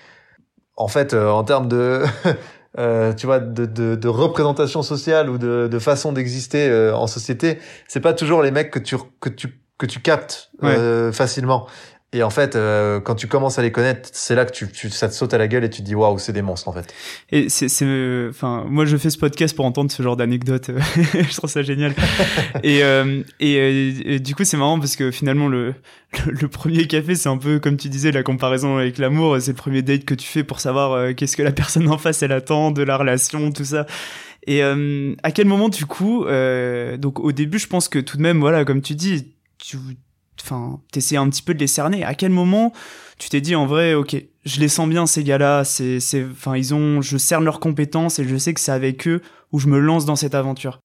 en fait, euh, en termes de euh, tu vois, de, de, de représentation sociale ou de, de façon d'exister euh, en société, c'est pas toujours les mecs que tu que tu que tu captes euh, facilement. Et en fait, euh, quand tu commences à les connaître, c'est là que tu, tu ça te saute à la gueule et tu te dis waouh, c'est des monstres en fait. Et c'est, c'est, enfin, moi je fais ce podcast pour entendre ce genre d'anecdotes. je trouve ça génial. et, euh, et, euh, et du coup, c'est marrant parce que finalement, le, le, le premier café, c'est un peu comme tu disais, la comparaison avec l'amour. C'est le premier date que tu fais pour savoir euh, qu'est-ce que la personne en face elle attend de la relation, tout ça. Et euh, à quel moment, du coup, euh, donc au début, je pense que tout de même, voilà, comme tu dis, tu, enfin, t'essayais un petit peu de les cerner. À quel moment tu t'es dit en vrai, ok, je les sens bien ces gars-là, c'est, c'est, enfin, ils ont, je cerne leurs compétences et je sais que c'est avec eux où je me lance dans cette aventure.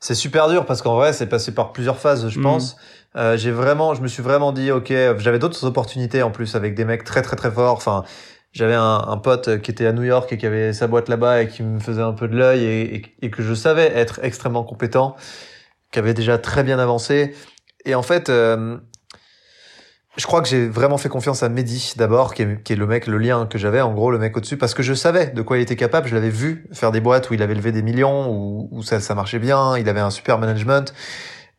C'est super dur parce qu'en vrai, c'est passé par plusieurs phases, je Mm. pense. Euh, j'ai vraiment, je me suis vraiment dit, ok, j'avais d'autres opportunités en plus avec des mecs très très très forts. Enfin, j'avais un, un pote qui était à New York et qui avait sa boîte là-bas et qui me faisait un peu de l'œil et, et, et que je savais être extrêmement compétent, qui avait déjà très bien avancé. Et en fait, euh, je crois que j'ai vraiment fait confiance à Mehdi d'abord, qui est, qui est le mec, le lien que j'avais, en gros, le mec au-dessus, parce que je savais de quoi il était capable. Je l'avais vu faire des boîtes où il avait levé des millions, où, où ça, ça marchait bien, il avait un super management.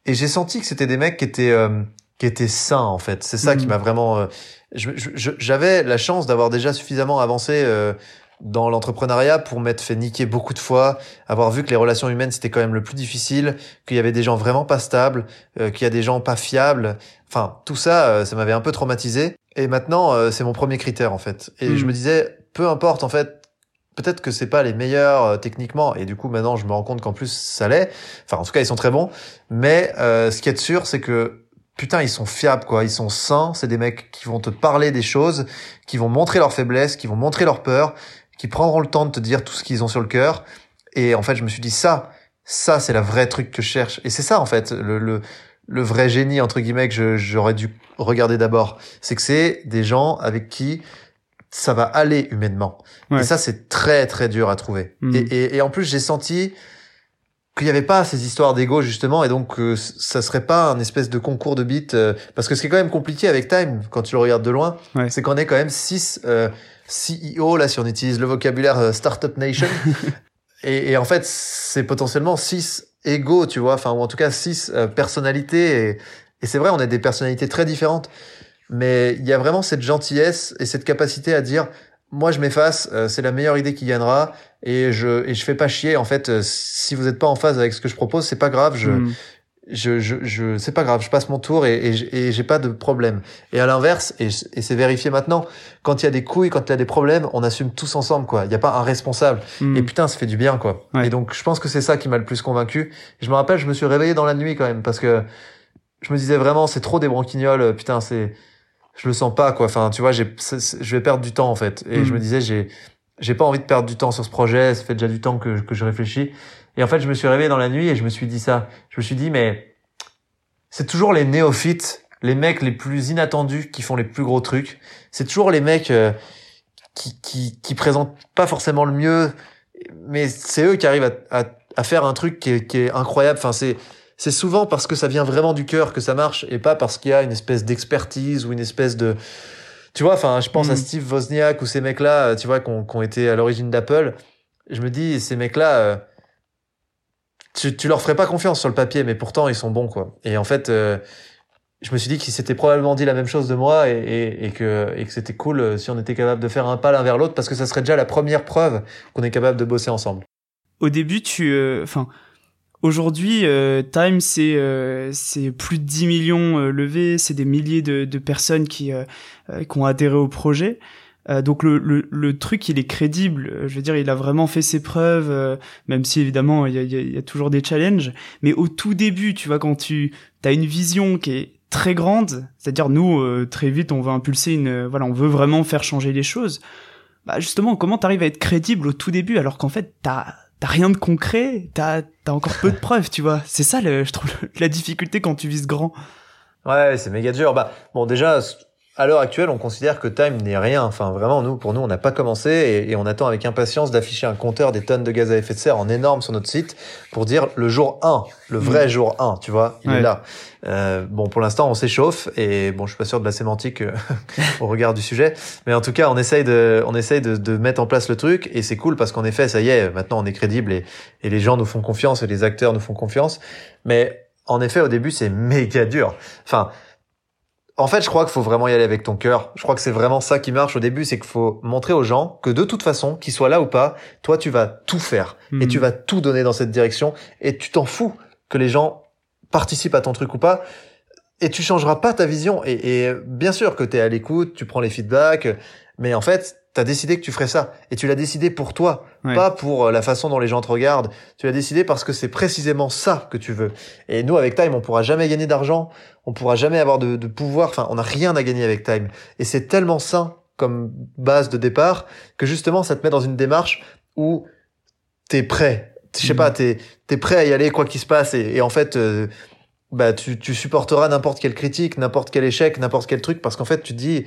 Et j'ai senti que c'était des mecs qui étaient, euh, qui étaient sains, en fait. C'est ça qui m'a vraiment... euh, J'avais la chance d'avoir déjà suffisamment avancé euh, dans l'entrepreneuriat pour m'être fait niquer beaucoup de fois, avoir vu que les relations humaines, c'était quand même le plus difficile, qu'il y avait des gens vraiment pas stables, euh, qu'il y a des gens pas fiables. Enfin, tout ça, euh, ça m'avait un peu traumatisé. Et maintenant, euh, c'est mon premier critère, en fait. Et je me disais, peu importe, en fait, peut-être que c'est pas les meilleurs techniquement. Et du coup, maintenant, je me rends compte qu'en plus, ça l'est. Enfin, en tout cas, ils sont très bons. Mais euh, ce qui est sûr, c'est que putain, ils sont fiables, quoi. Ils sont sains. C'est des mecs qui vont te parler des choses, qui vont montrer leurs faiblesses, qui vont montrer leurs peurs, qui prendront le temps de te dire tout ce qu'ils ont sur le cœur. Et en fait, je me suis dit ça, ça, c'est la vraie truc que je cherche. Et c'est ça, en fait, le, le le vrai génie entre guillemets que j'aurais dû regarder d'abord, c'est que c'est des gens avec qui ça va aller humainement. Et ça, c'est très très dur à trouver. Mm. Et, et, et, en plus, j'ai senti qu'il n'y avait pas ces histoires d'ego justement, et donc euh, ça serait pas un espèce de concours de beats. Euh, parce que ce qui est quand même compliqué avec Time, quand tu le regardes de loin, c'est qu'on est quand même six euh, CEO là, si on utilise le vocabulaire euh, Startup Nation. et, et, en fait, c'est potentiellement six égaux, tu vois, enfin ou en tout cas six personnalités. Et, et c'est vrai, on est des personnalités très différentes mais il y a vraiment cette gentillesse et cette capacité à dire moi je m'efface, euh, c'est la meilleure idée qui gagnera et je et je fais pas chier en fait euh, si vous n'êtes pas en phase avec ce que je propose, c'est pas grave, je mm. Je je, je c'est pas grave, je passe mon tour et et, j'ai pas de problème. Et à l'inverse et, et c'est vérifié maintenant, quand il y a des couilles, quand il y a des problèmes, on assume tous ensemble quoi. Il y a pas un responsable. Mm. Et putain, ça fait du bien quoi. Et donc je pense que c'est ça qui m'a le plus convaincu. Je me rappelle, je me suis réveillé dans la nuit quand même parce que je me disais vraiment c'est trop des branquignoles, putain, c'est je le sens pas quoi enfin tu vois j'ai je vais perdre du temps en fait et je me mm. disais j'ai j'ai pas envie de perdre du temps sur ce projet ça fait déjà du temps que que je réfléchis et en fait je me suis réveillé dans la nuit et je me suis dit ça. Je me suis dit mais c'est toujours les néophytes les mecs les plus inattendus qui font les plus gros trucs. C'est toujours les mecs euh, qui qui qui présentent pas forcément le mieux mais c'est eux qui arrivent à, à, à faire un truc qui est, qui est incroyable. Enfin c'est c'est souvent parce que ça vient vraiment du cœur que ça marche et pas parce qu'il y a une espèce d'expertise ou une espèce de tu vois enfin je pense à mm. Steve Wozniak ou ces mecs là euh, tu vois qui ont, été à l'origine d'Apple. Je me dis ces mecs là euh, tu, tu leur ferais pas confiance sur le papier mais pourtant ils sont bons quoi et en fait euh, je me suis dit qu'ils s'étaient probablement dit la même chose de moi et, et, que, et que c'était cool si on était capable de faire un pas l'un vers l'autre parce que ça serait déjà la première preuve qu'on est capable de bosser ensemble. Au début, tu, enfin, Aujourd'hui, euh, Time, c'est euh, plus de 10 millions euh, levés, c'est des milliers de, de personnes qui, qui ont adhéré au projet. Donc le, le, le, truc, il est crédible. Je veux dire, il a vraiment fait ses preuves, même si évidemment il y a, y a, toujours des challenges. Mais au tout début, tu vois, quand tu as une vision qui est très grande, c'est-à-dire nous très vite, on veut impulser une, voilà, on veut vraiment faire changer les choses. Bah justement, comment t'arrives à être crédible au tout début alors qu'en fait t'as t'as rien de concret, t'as as encore peu de preuves, tu vois. C'est ça, le, je trouve, la difficulté quand tu vises grand. Ouais, c'est méga dur. Bah, bon, déjà, à l'heure actuelle, on considère que Time n'est rien. Enfin, vraiment, nous, pour nous, on n'a pas commencé et, on attend avec impatience d'afficher un compteur des tonnes de gaz à effet de serre en énorme sur notre site pour dire le jour 1, le vrai mm. jour 1, tu vois, il est là. Euh, bon, pour l'instant, on s'échauffe et bon, je suis pas sûr de la sémantique euh, au regard du sujet, mais en tout cas, on essaye de, on essaye de, de mettre en place le truc et c'est cool parce qu'en effet, ça y est, maintenant, on est crédible et, et les gens nous font confiance et les acteurs nous font confiance. Mais en effet, au début, c'est méga dur. Enfin, en fait, je crois qu'il faut vraiment y aller avec ton cœur. Je crois que c'est vraiment ça qui marche au début, c'est qu'il faut montrer aux gens que de toute façon, qu'ils soient là ou pas, toi, tu vas tout faire et tu hmm. vas tout donner dans cette direction et tu t'en fous que les gens participent à ton truc ou pas et tu changeras pas ta vision. Et, et bien sûr que tu es à l'écoute, tu prends les feedbacks, mais en fait, tu as décidé que tu ferais ça. Et tu l'as décidé pour toi, pas pour euh, la façon dont les gens te regardent. Tu l'as décidé parce que c'est précisément ça que tu veux. Et nous, avec Time, on pourra jamais gagner d'argent, on pourra jamais avoir de, de pouvoir, enfin, on n'a rien à gagner avec Time. Et c'est tellement sain comme base de départ que justement, ça te met dans une démarche où t'es prêt. Je sais pas, mm. t'es es prêt à y aller quoi qu'il se passe. Et, en fait... Euh, bah tu, tu supporteras n'importe quelle critique, n'importe quel échec, n'importe quel truc, parce qu'en fait, tu te dis,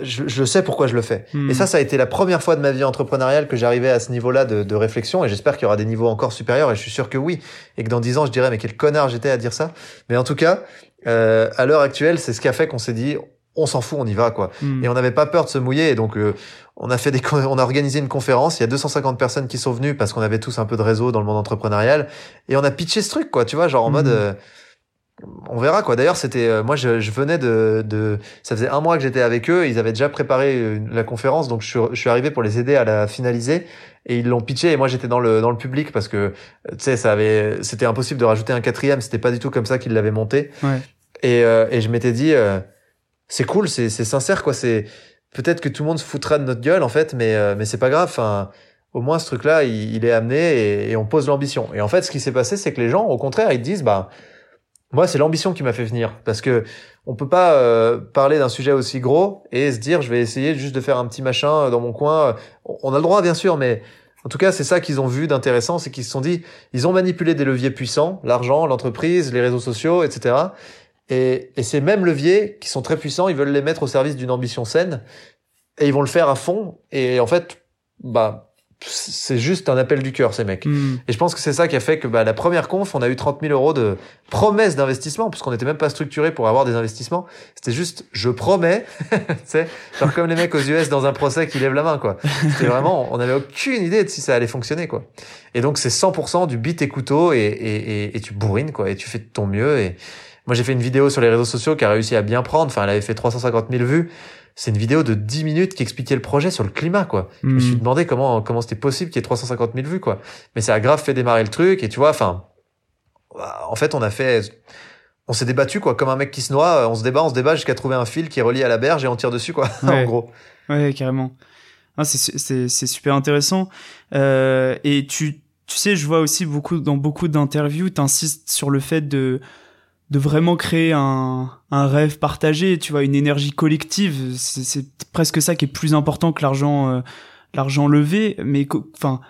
je, je, sais pourquoi je le fais. Et hmm. ça, ça a été la première fois de ma vie entrepreneuriale que j'arrivais à ce niveau-là de, de, réflexion. Et j'espère qu'il y aura des niveaux encore supérieurs. Et je suis sûr que oui. Et que dans dix ans, je dirais, mais quel connard j'étais à dire ça. Mais en tout cas, euh, à l'heure actuelle, c'est ce qui a fait qu'on s'est dit, on s'en fout, on y va, quoi. Hmm. Et on n'avait pas peur de se mouiller. Et donc, euh, on a fait des, on a organisé une conférence. Il y a 250 personnes qui sont venues parce qu'on avait tous un peu de réseau dans le monde entrepreneurial. Et on a pitché ce truc, quoi. Tu vois, genre en hmm. mode, euh, on verra quoi. D'ailleurs, c'était euh, moi je, je, venais de, de ça faisait un mois que j'étais avec eux, ils avaient déjà préparé euh, la conférence donc je suis, je suis arrivé pour les aider à la finaliser et ils l'ont pitché et moi j'étais dans le dans le public parce que tu sais ça avait c'était impossible de rajouter un quatrième, c'était pas du tout comme ça qu'ils l'avaient monté. Ouais. Et euh, et je m'étais dit c'est cool, c'est c'est sincère quoi, c'est peut-être que tout le monde se foutra de notre gueule en fait mais mais c'est pas grave enfin au moins ce truc là il, il est amené et, et on pose l'ambition. Et en fait ce qui s'est passé c'est que les gens au contraire ils disent bah moi, c'est l'ambition qui m'a fait venir parce que on peut pas euh, parler d'un sujet aussi gros et se dire je vais essayer juste de faire un petit machin dans mon coin. On a le droit bien sûr, mais En tout cas, c'est ça qu'ils ont vu d'intéressant, c'est qu'ils se sont dit, ils ont manipulé des leviers puissants, l'argent, l'entreprise, les réseaux sociaux, etc. Et, et ces mêmes leviers qui sont très puissants, ils veulent les mettre au service d'une ambition saine et ils vont le faire à fond. Et en fait, bah, c'est juste un appel du cœur, ces mecs. Hmm. Et je pense que c'est ça qui a fait que bah, la première conf, on a eu 30 000 euros de promesses d'investissement, puisqu'on n'était même pas structuré pour avoir des investissements. C'était juste, je promets, tu sais, genre comme les mecs aux US dans un procès qui lèvent la main, quoi. C'était vraiment, on n'avait aucune idée de si ça allait fonctionner, quoi. Et donc c'est 100% du bit et couteau et, et, et, et tu bourrines, quoi, et tu fais de ton mieux. Et moi j'ai fait une vidéo sur les réseaux sociaux qui a réussi à bien prendre. Enfin, elle avait fait 350 000 vues c'est une vidéo de 10 minutes qui expliquait le projet sur le climat, quoi. Je me suis Hmm. demandé comment comment c'était possible qu'il y ait 350 000 vues, quoi. Mais ça a grave fait démarrer le truc, et tu vois, enfin, en fait, on a fait, on s'est débattu, quoi, comme un mec qui se noie, on se débat, on se débat jusqu'à trouver un fil qui est relié à la berge et on tire dessus, quoi, en gros. Ouais, carrément. Ah, c'est super intéressant. Euh, et tu tu sais, je vois aussi beaucoup dans beaucoup d'interviews, t'insistes sur le fait de de vraiment créer un un rêve partagé, tu vois, une énergie collective. C'est presque ça qui est plus important que l'argent euh, l'argent levé. Mais enfin.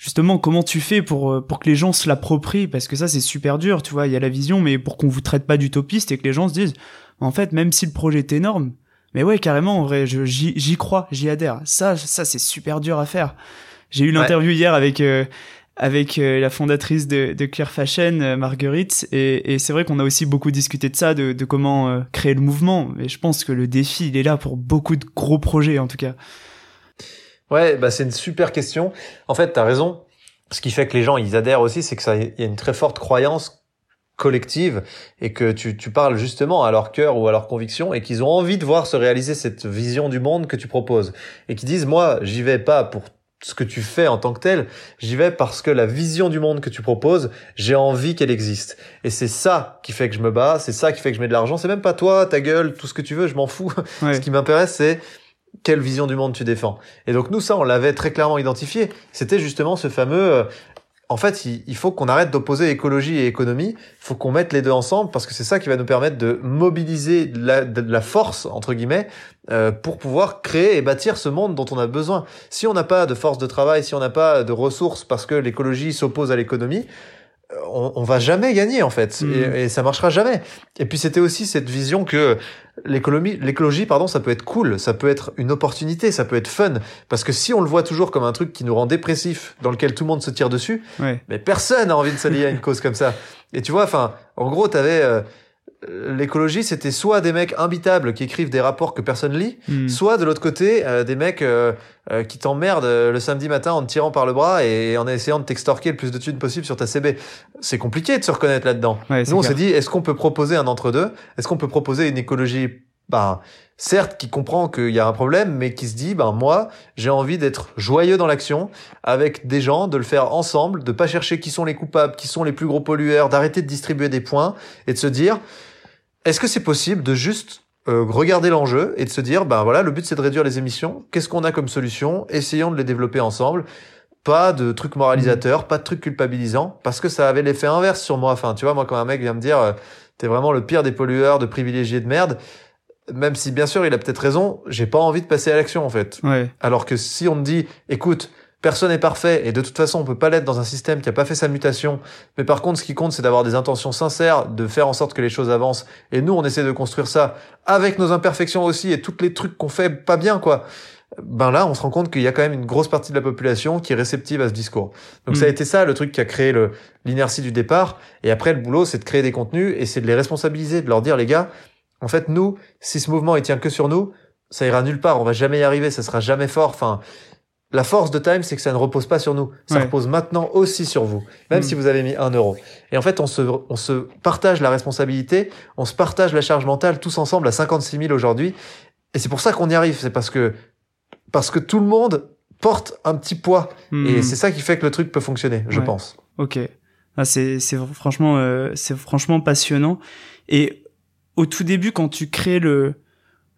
Justement, comment tu fais pour euh, pour que les gens se l'approprient? Parce que ça, c'est super dur, tu vois. Il y a la vision, mais pour qu'on vous traite pas d'utopiste et que les gens se disent, en fait, même si le projet est énorme, mais ouais, carrément, en vrai, j'y crois, j'y adhère. Ça, ça c'est super dur à faire. J'ai eu l'interview hier avec euh, avec euh, la fondatrice de, de Clear Fashion, euh, Marguerite, et, et c'est vrai qu'on a aussi beaucoup discuté de ça, de, de comment euh, créer le mouvement. Et je pense que le défi, il est là pour beaucoup de gros projets, en tout cas. Ouais, bah c'est une super question. En fait, t'as raison. Ce qui fait que les gens ils adhèrent aussi, c'est que ça, il y a une très forte croyance collective et que tu, tu parles justement à leur cœur ou à leur conviction et qu'ils ont envie de voir se réaliser cette vision du monde que tu proposes et qui disent moi j'y vais pas pour ce que tu fais en tant que tel, j'y vais parce que la vision du monde que tu proposes, j'ai envie qu'elle existe. Et c'est ça qui fait que je me bats, c'est ça qui fait que je mets de l'argent, c'est même pas toi, ta gueule, tout ce que tu veux, je m'en fous. Ouais. Ce qui m'intéresse, c'est quelle vision du monde tu défends. Et donc nous, ça, on l'avait très clairement identifié. C'était justement ce fameux... en fait, il, faut qu'on arrête d'opposer écologie et économie. Il faut qu'on mette les deux ensemble parce que c'est ça qui va nous permettre de mobiliser la, de la force, entre guillemets, euh, pour pouvoir créer et bâtir ce monde dont on a besoin. Si on n'a pas de force de travail, si on n'a pas de ressources parce que l'écologie s'oppose à l'économie, on, on va jamais gagner en fait Mm. et, et ça marchera jamais. Et puis c'était aussi cette vision que l'économie, l'écologie, pardon, ça peut être cool, ça peut être une opportunité, ça peut être fun, parce que si on le voit toujours comme un truc qui nous rend dépressif, dans lequel tout le monde se tire dessus, Ouais. mais personne n'a envie de s'allier à une cause comme ça. Et tu vois, enfin, en gros, t'avais euh, l'écologie, c'était soit des mecs imbitables qui écrivent des rapports que personne lit, Hmm. soit de l'autre côté euh, des mecs euh, euh, qui t'emmerdent euh, le samedi matin en te tirant par le bras et en essayant de t'extorquer le plus de thunes possible sur ta CB. C'est compliqué de se reconnaître là-dedans. Ouais, c'est Nous, on s'est dit, est-ce qu'on peut proposer un entre-deux? Est-ce qu'on peut proposer une écologie, bah, certes, qui comprend qu'il y a un problème, mais qui se dit, ben moi, j'ai envie d'être joyeux dans l'action, avec des gens, de le faire ensemble, de pas chercher qui sont les coupables, qui sont les plus gros pollueurs, d'arrêter de distribuer des points et de se dire, est-ce que c'est possible de juste euh, regarder l'enjeu et de se dire, ben voilà, le but c'est de réduire les émissions. Qu'est-ce qu'on a comme solution? Essayons de les développer ensemble. Pas de trucs moralisateurs, pas de trucs culpabilisants, parce que ça avait l'effet inverse sur moi. Enfin, tu vois, moi quand un mec vient me dire, euh, t'es vraiment le pire des pollueurs, de privilégiés de merde, même si bien sûr il a peut-être raison, j'ai pas envie de passer à l'action en fait. Ouais. Alors que si on me dit, écoute, personne n'est parfait et de toute façon on peut pas l'être dans un système qui a pas fait sa mutation, mais par contre ce qui compte c'est d'avoir des intentions sincères, de faire en sorte que les choses avancent et nous on essaie de construire ça avec nos imperfections aussi et tous les trucs qu'on fait pas bien quoi. Ben là, on se rend compte qu'il y a quand même une grosse partie de la population qui est réceptive à ce discours. Donc Mm. ça a été ça le truc qui a créé l'inertie du départ. Et après, le boulot, c'est de créer des contenus et c'est de les responsabiliser, de leur dire les gars, en fait, nous, si ce mouvement il tient que sur nous, ça ira nulle part. On va jamais y arriver. Ça sera jamais fort. Enfin, la force de Time, c'est que ça ne repose pas sur nous. Ça Ouais. repose maintenant aussi sur vous, même Mm. si vous avez mis un euro. Et en fait, on se, on se partage la responsabilité, on se partage la charge mentale tous ensemble à 56 000 aujourd'hui. Et c'est pour ça qu'on y arrive. C'est parce que, parce que tout le monde porte un petit poids. Hmm. Et c'est ça qui fait que le truc peut fonctionner, je Ouais. pense. Ok. Ah, c'est c'est franchement euh, c'est franchement passionnant. Et au tout début, quand tu crées le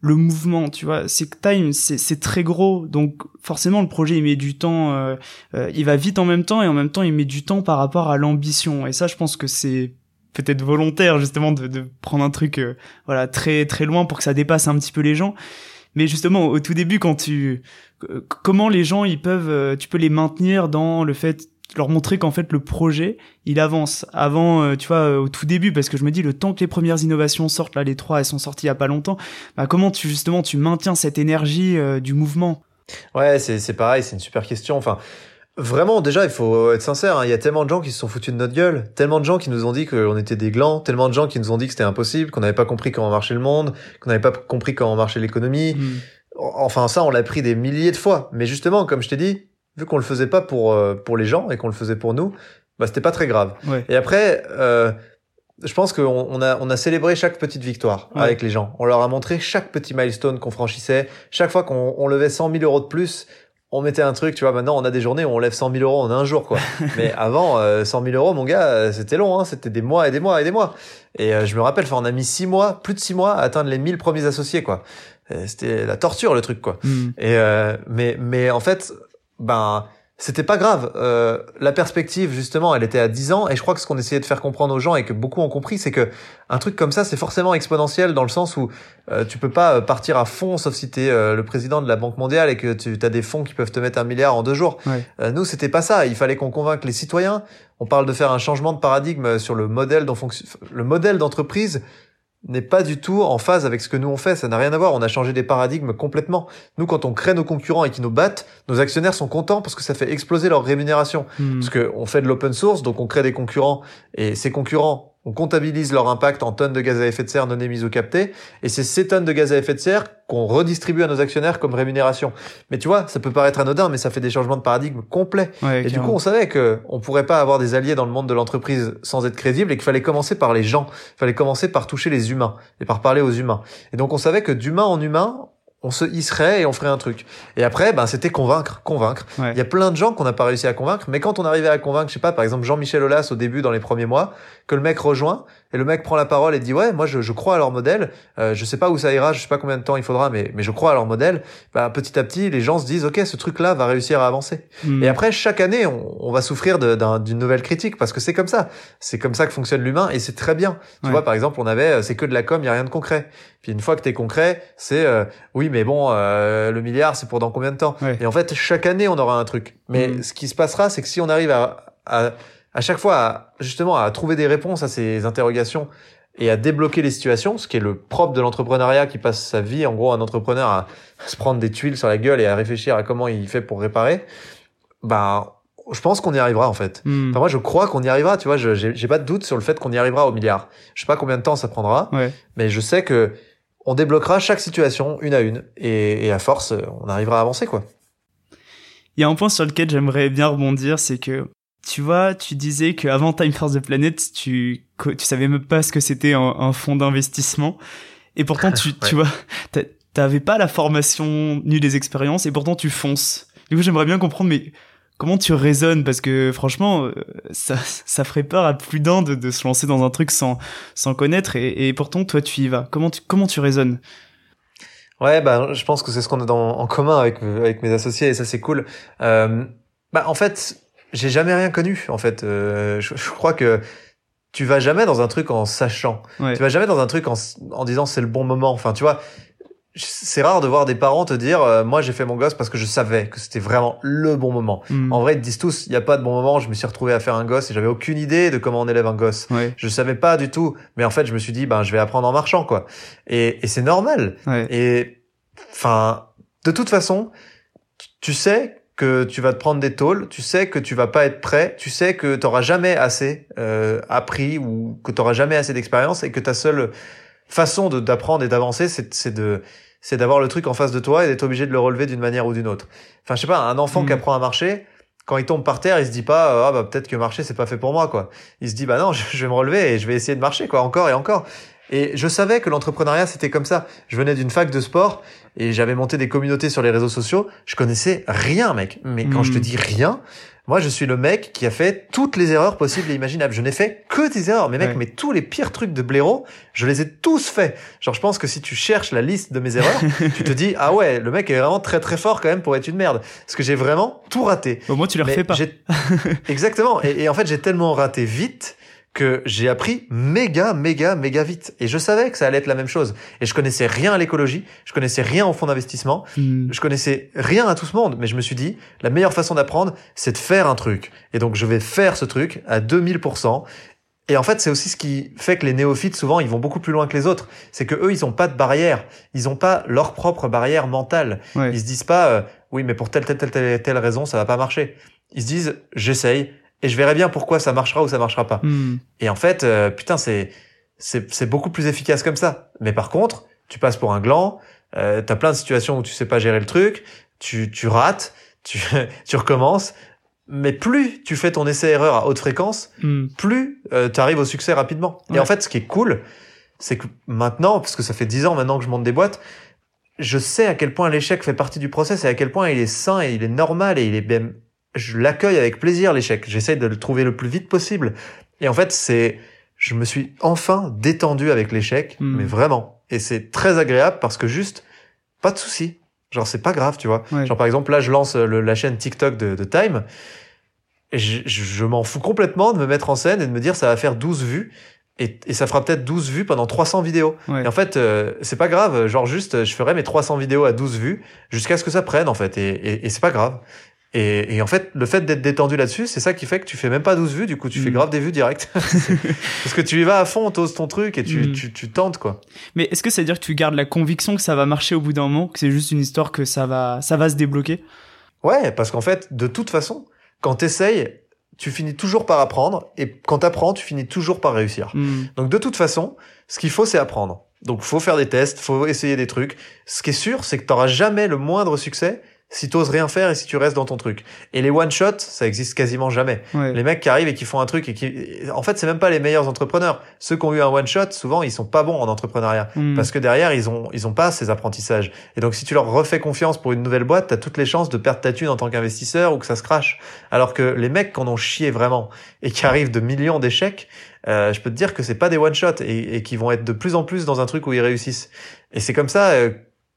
le mouvement, tu vois, c'est que Time, c'est très gros, donc forcément le projet il met du temps, euh, euh, il va vite en même temps et en même temps il met du temps par rapport à l'ambition. Et ça, je pense que c'est peut-être volontaire justement de, de prendre un truc euh, voilà très très loin pour que ça dépasse un petit peu les gens. Mais justement, au tout début, quand tu, comment les gens, ils peuvent, tu peux les maintenir dans le fait leur montrer qu'en fait le projet il avance avant tu vois au tout début parce que je me dis le temps que les premières innovations sortent là les trois elles sont sorties il y a pas longtemps bah comment tu justement tu maintiens cette énergie du mouvement? Ouais c'est c'est pareil c'est une super question enfin Vraiment, déjà, il faut être sincère. Hein. Il y a tellement de gens qui se sont foutus de notre gueule, tellement de gens qui nous ont dit qu'on était des glands, tellement de gens qui nous ont dit que c'était impossible, qu'on n'avait pas compris comment marchait le monde, qu'on n'avait pas compris comment marchait l'économie. Hmm. Enfin, ça, on l'a pris des milliers de fois. Mais justement, comme je t'ai dit, vu qu'on le faisait pas pour euh, pour les gens et qu'on le faisait pour nous, bah c'était pas très grave. Et après, euh, je pense qu'on on a on a célébré chaque petite victoire avec les gens. On leur a montré chaque petit milestone qu'on franchissait, chaque fois qu'on on levait 100 000 euros de plus on mettait un truc, tu vois, maintenant on a des journées où on lève 100 000 euros en un jour, quoi. Mais avant, 100 euh, 000 euros, mon gars, euh, c'était long, hein, c'était des mois et des mois et des mois. Et euh, je me rappelle, on a mis six mois, plus de six mois à atteindre les 1000 premiers associés, quoi. C'était la torture, le truc, quoi. Hmm. Et mais mais en fait, ben c'était pas grave. Euh, la perspective, justement, elle était à 10 ans, et je crois que ce qu'on essayait de faire comprendre aux gens et que beaucoup ont compris, c'est que un truc comme ça, c'est forcément exponentiel dans le sens où euh, tu peux pas euh, partir à fond, sauf si t'es euh, le président de la Banque mondiale et que tu as des fonds qui peuvent te mettre un milliard en deux jours. Euh, nous, c'était pas ça. Il fallait qu'on convainque les citoyens. On parle de faire un changement de paradigme sur le modèle dont le modèle d'entreprise n'est pas du tout en phase avec ce que nous on fait. Ça n'a rien à voir. On a changé des paradigmes complètement. Nous, quand on crée nos concurrents et qu'ils nous battent, nos actionnaires sont contents parce que ça fait exploser leur rémunération. Hmm. Parce qu'on fait de l'open source, donc on crée des concurrents et ces concurrents on comptabilise leur impact en tonnes de gaz à effet de serre non émises ou captées, et c'est ces tonnes de gaz à effet de serre qu'on redistribue à nos actionnaires comme rémunération. Mais tu vois, ça peut paraître anodin, mais ça fait des changements de paradigme complets. et du coup, on savait que on pourrait pas avoir des alliés dans le monde de l'entreprise sans être crédible, et qu'il fallait commencer par les gens, il fallait commencer par toucher les humains et par parler aux humains. Et donc, on savait que d'humain en humain, on se hisserait et on ferait un truc. Et après, ben, c'était convaincre, convaincre. Il y a plein de gens qu'on n'a pas réussi à convaincre, mais quand on arrivait à convaincre, je sais pas, par exemple Jean-Michel Aulas au début dans les premiers mois, que le mec rejoint, et le mec prend la parole et dit ouais moi je, je crois à leur modèle. Euh, je sais pas où ça ira je sais pas combien de temps il faudra mais mais je crois à leur modèle. Bah, petit à petit les gens se disent ok ce truc là va réussir à avancer. Hmm. et après chaque année on, on va souffrir d'une nouvelle critique parce que c'est comme ça. C'est comme ça que fonctionne l'humain et c'est très bien. Tu vois par exemple on avait euh, c'est que de la com il y a rien de concret. Puis une fois que t'es concret c'est euh, oui mais bon euh, le milliard c'est pour dans combien de temps? Et en fait chaque année on aura un truc. Mais hmm. ce qui se passera c'est que si on arrive à, à à chaque fois à, justement à trouver des réponses à ces interrogations et à débloquer les situations, ce qui est le propre de l'entrepreneuriat qui passe sa vie, en gros, un entrepreneur à se prendre des tuiles sur la gueule et à réfléchir à comment il fait pour réparer, ben, je pense qu'on y arrivera en fait. Hmm. Enfin, moi, je crois qu'on y arrivera. Tu vois, j'ai pas de doute sur le fait qu'on y arrivera au milliard. Je sais pas combien de temps ça prendra, mais je sais que on débloquera chaque situation une à une et, et à force, on arrivera à avancer quoi. Il y a un point sur lequel j'aimerais bien rebondir, c'est que tu vois, tu disais qu'avant Time Force the Planet, tu, tu savais même pas ce que c'était un, un fonds d'investissement. Et pourtant, tu, tu vois, t'avais pas la formation ni les expériences et pourtant tu fonces. Du coup, j'aimerais bien comprendre, mais comment tu raisonnes? Parce que franchement, euh, ça, ça ferait peur à plus d'un de, de se lancer dans un truc sans, sans connaître et, et pourtant, toi, tu y vas. Comment tu, comment tu raisonnes? Ouais, bah, je pense que c'est ce qu'on a dans, en commun avec, avec mes associés et ça, c'est cool. Euh, bah, en fait, j'ai jamais rien connu en fait. Euh, je, crois que tu vas jamais dans un truc en sachant. Tu vas jamais dans un truc en, en disant c'est le bon moment. Enfin, tu vois, c'est rare de voir des parents te dire euh, moi j'ai fait mon gosse parce que je savais que c'était vraiment le bon moment. Hmm. En vrai, ils te disent tous il y a pas de bon moment. Je me suis retrouvé à faire un gosse et j'avais aucune idée de comment on élève un gosse. Je savais pas du tout. Mais en fait, je me suis dit ben je vais apprendre en marchant quoi. Et, et c'est normal. Et enfin, de toute façon, tu sais que tu vas te prendre des tôles, tu sais que tu vas pas être prêt, tu sais que tu n'auras jamais assez euh, appris ou que tu n'auras jamais assez d'expérience et que ta seule façon d'apprendre et d'avancer, c'est de c'est d'avoir le truc en face de toi et d'être obligé de le relever d'une manière ou d'une autre. Enfin, je sais pas, un enfant qui mm. apprend à marcher, quand il tombe par terre, il se dit pas ah bah peut-être que marcher c'est pas fait pour moi quoi. Il se dit bah non, je, je vais me relever et je vais essayer de marcher quoi, encore et encore. Et je savais que l'entrepreneuriat, c'était comme ça. Je venais d'une fac de sport et j'avais monté des communautés sur les réseaux sociaux. Je connaissais rien, mec. Mais quand je te hmm. dis rien, moi, je suis le mec qui a fait toutes les erreurs possibles et imaginables. Je n'ai fait que des erreurs. Mais mec, mais tous les pires trucs de blaireau, je les ai tous faits. Genre, je pense que si tu cherches la liste de mes erreurs, tu te dis, ah ouais, le mec est vraiment très très fort quand même pour être une merde. Parce que j'ai vraiment tout raté. Au moins, tu le refais pas. Exactement. Et, et en fait, j'ai tellement raté vite que j'ai appris méga, méga, méga vite. Et je savais que ça allait être la même chose. Et je connaissais rien à l'écologie, je connaissais rien au fonds d'investissement, Hmm. je connaissais rien à tout ce monde. Mais je me suis dit, la meilleure façon d'apprendre, c'est de faire un truc. Et donc, je vais faire ce truc à 2000%. Et en fait, c'est aussi ce qui fait que les néophytes, souvent, ils vont beaucoup plus loin que les autres. C'est que eux, ils ont pas de barrière. Ils ont pas leur propre barrière mentale. Ouais. Ils se disent pas, euh, oui, mais pour telle, telle, telle, telle, telle raison, ça va pas marcher. Ils se disent, j'essaye et je verrai bien pourquoi ça marchera ou ça marchera pas. Hmm. Et en fait, euh, putain, c'est, c'est, beaucoup plus efficace comme ça. Mais par contre, tu passes pour un gland, euh, t'as plein de situations où tu sais pas gérer le truc, tu, tu rates, tu, tu recommences. Mais plus tu fais ton essai-erreur à haute fréquence, Hmm. plus tu arrives au succès rapidement. Ouais. Et en fait, ce qui est cool, c'est que maintenant, parce que ça fait 10 ans maintenant que je monte des boîtes, je sais à quel point l'échec fait partie du process et à quel point il est sain et il est normal et il est même, je l'accueille avec plaisir l'échec. J'essaie de le trouver le plus vite possible. Et en fait, c'est, je me suis enfin détendu avec l'échec, Mm. mais vraiment. Et c'est très agréable parce que juste, pas de souci. Genre, c'est pas grave, tu vois. Ouais. Genre, par exemple, là, je lance le- la chaîne TikTok de, de Time. Et je, je- je m'en fous complètement de me mettre en scène et de me dire ça va faire 12 vues. Et, et ça fera peut-être 12 vues pendant 300 vidéos. Ouais. Et en fait, euh, c'est pas grave. Genre juste, je ferai mes 300 vidéos à 12 vues jusqu'à ce que ça prenne, en fait. Et, et, et c'est pas grave. Et, et en fait, le fait d'être détendu là-dessus, c'est ça qui fait que tu fais même pas 12 vues. Du coup, tu fais Mm. grave des vues directes. Parce que tu y vas à fond, t'oses ton truc et tu, Mm. tu, tu tentes, quoi. Mais est-ce que ça veut dire que tu gardes la conviction que ça va marcher au bout d'un moment, que c'est juste une histoire que ça va, ça va se débloquer? Ouais, parce qu'en fait, de toute façon, quand t'essayes, tu finis toujours par apprendre. Et quand t'apprends, tu finis toujours par réussir. Hmm. Donc de toute façon, ce qu'il faut, c'est apprendre. Donc faut faire des tests, faut essayer des trucs. Ce qui est sûr, c'est que t'auras jamais le moindre succès si t'oses rien faire et si tu restes dans ton truc. Et les one shot, ça existe quasiment jamais. Ouais. Les mecs qui arrivent et qui font un truc et qui, en fait, c'est même pas les meilleurs entrepreneurs. Ceux qui ont eu un one shot, souvent, ils sont pas bons en entrepreneuriat. Hmm. Parce que derrière, ils ont, ils ont pas ces apprentissages. Et donc, si tu leur refais confiance pour une nouvelle boîte, t'as toutes les chances de perdre ta thune en tant qu'investisseur ou que ça se crache. Alors que les mecs qui en ont chié vraiment et qui arrivent de millions d'échecs, euh, je peux te dire que c'est pas des one shot et, et qui vont être de plus en plus dans un truc où ils réussissent. Et c'est comme ça euh,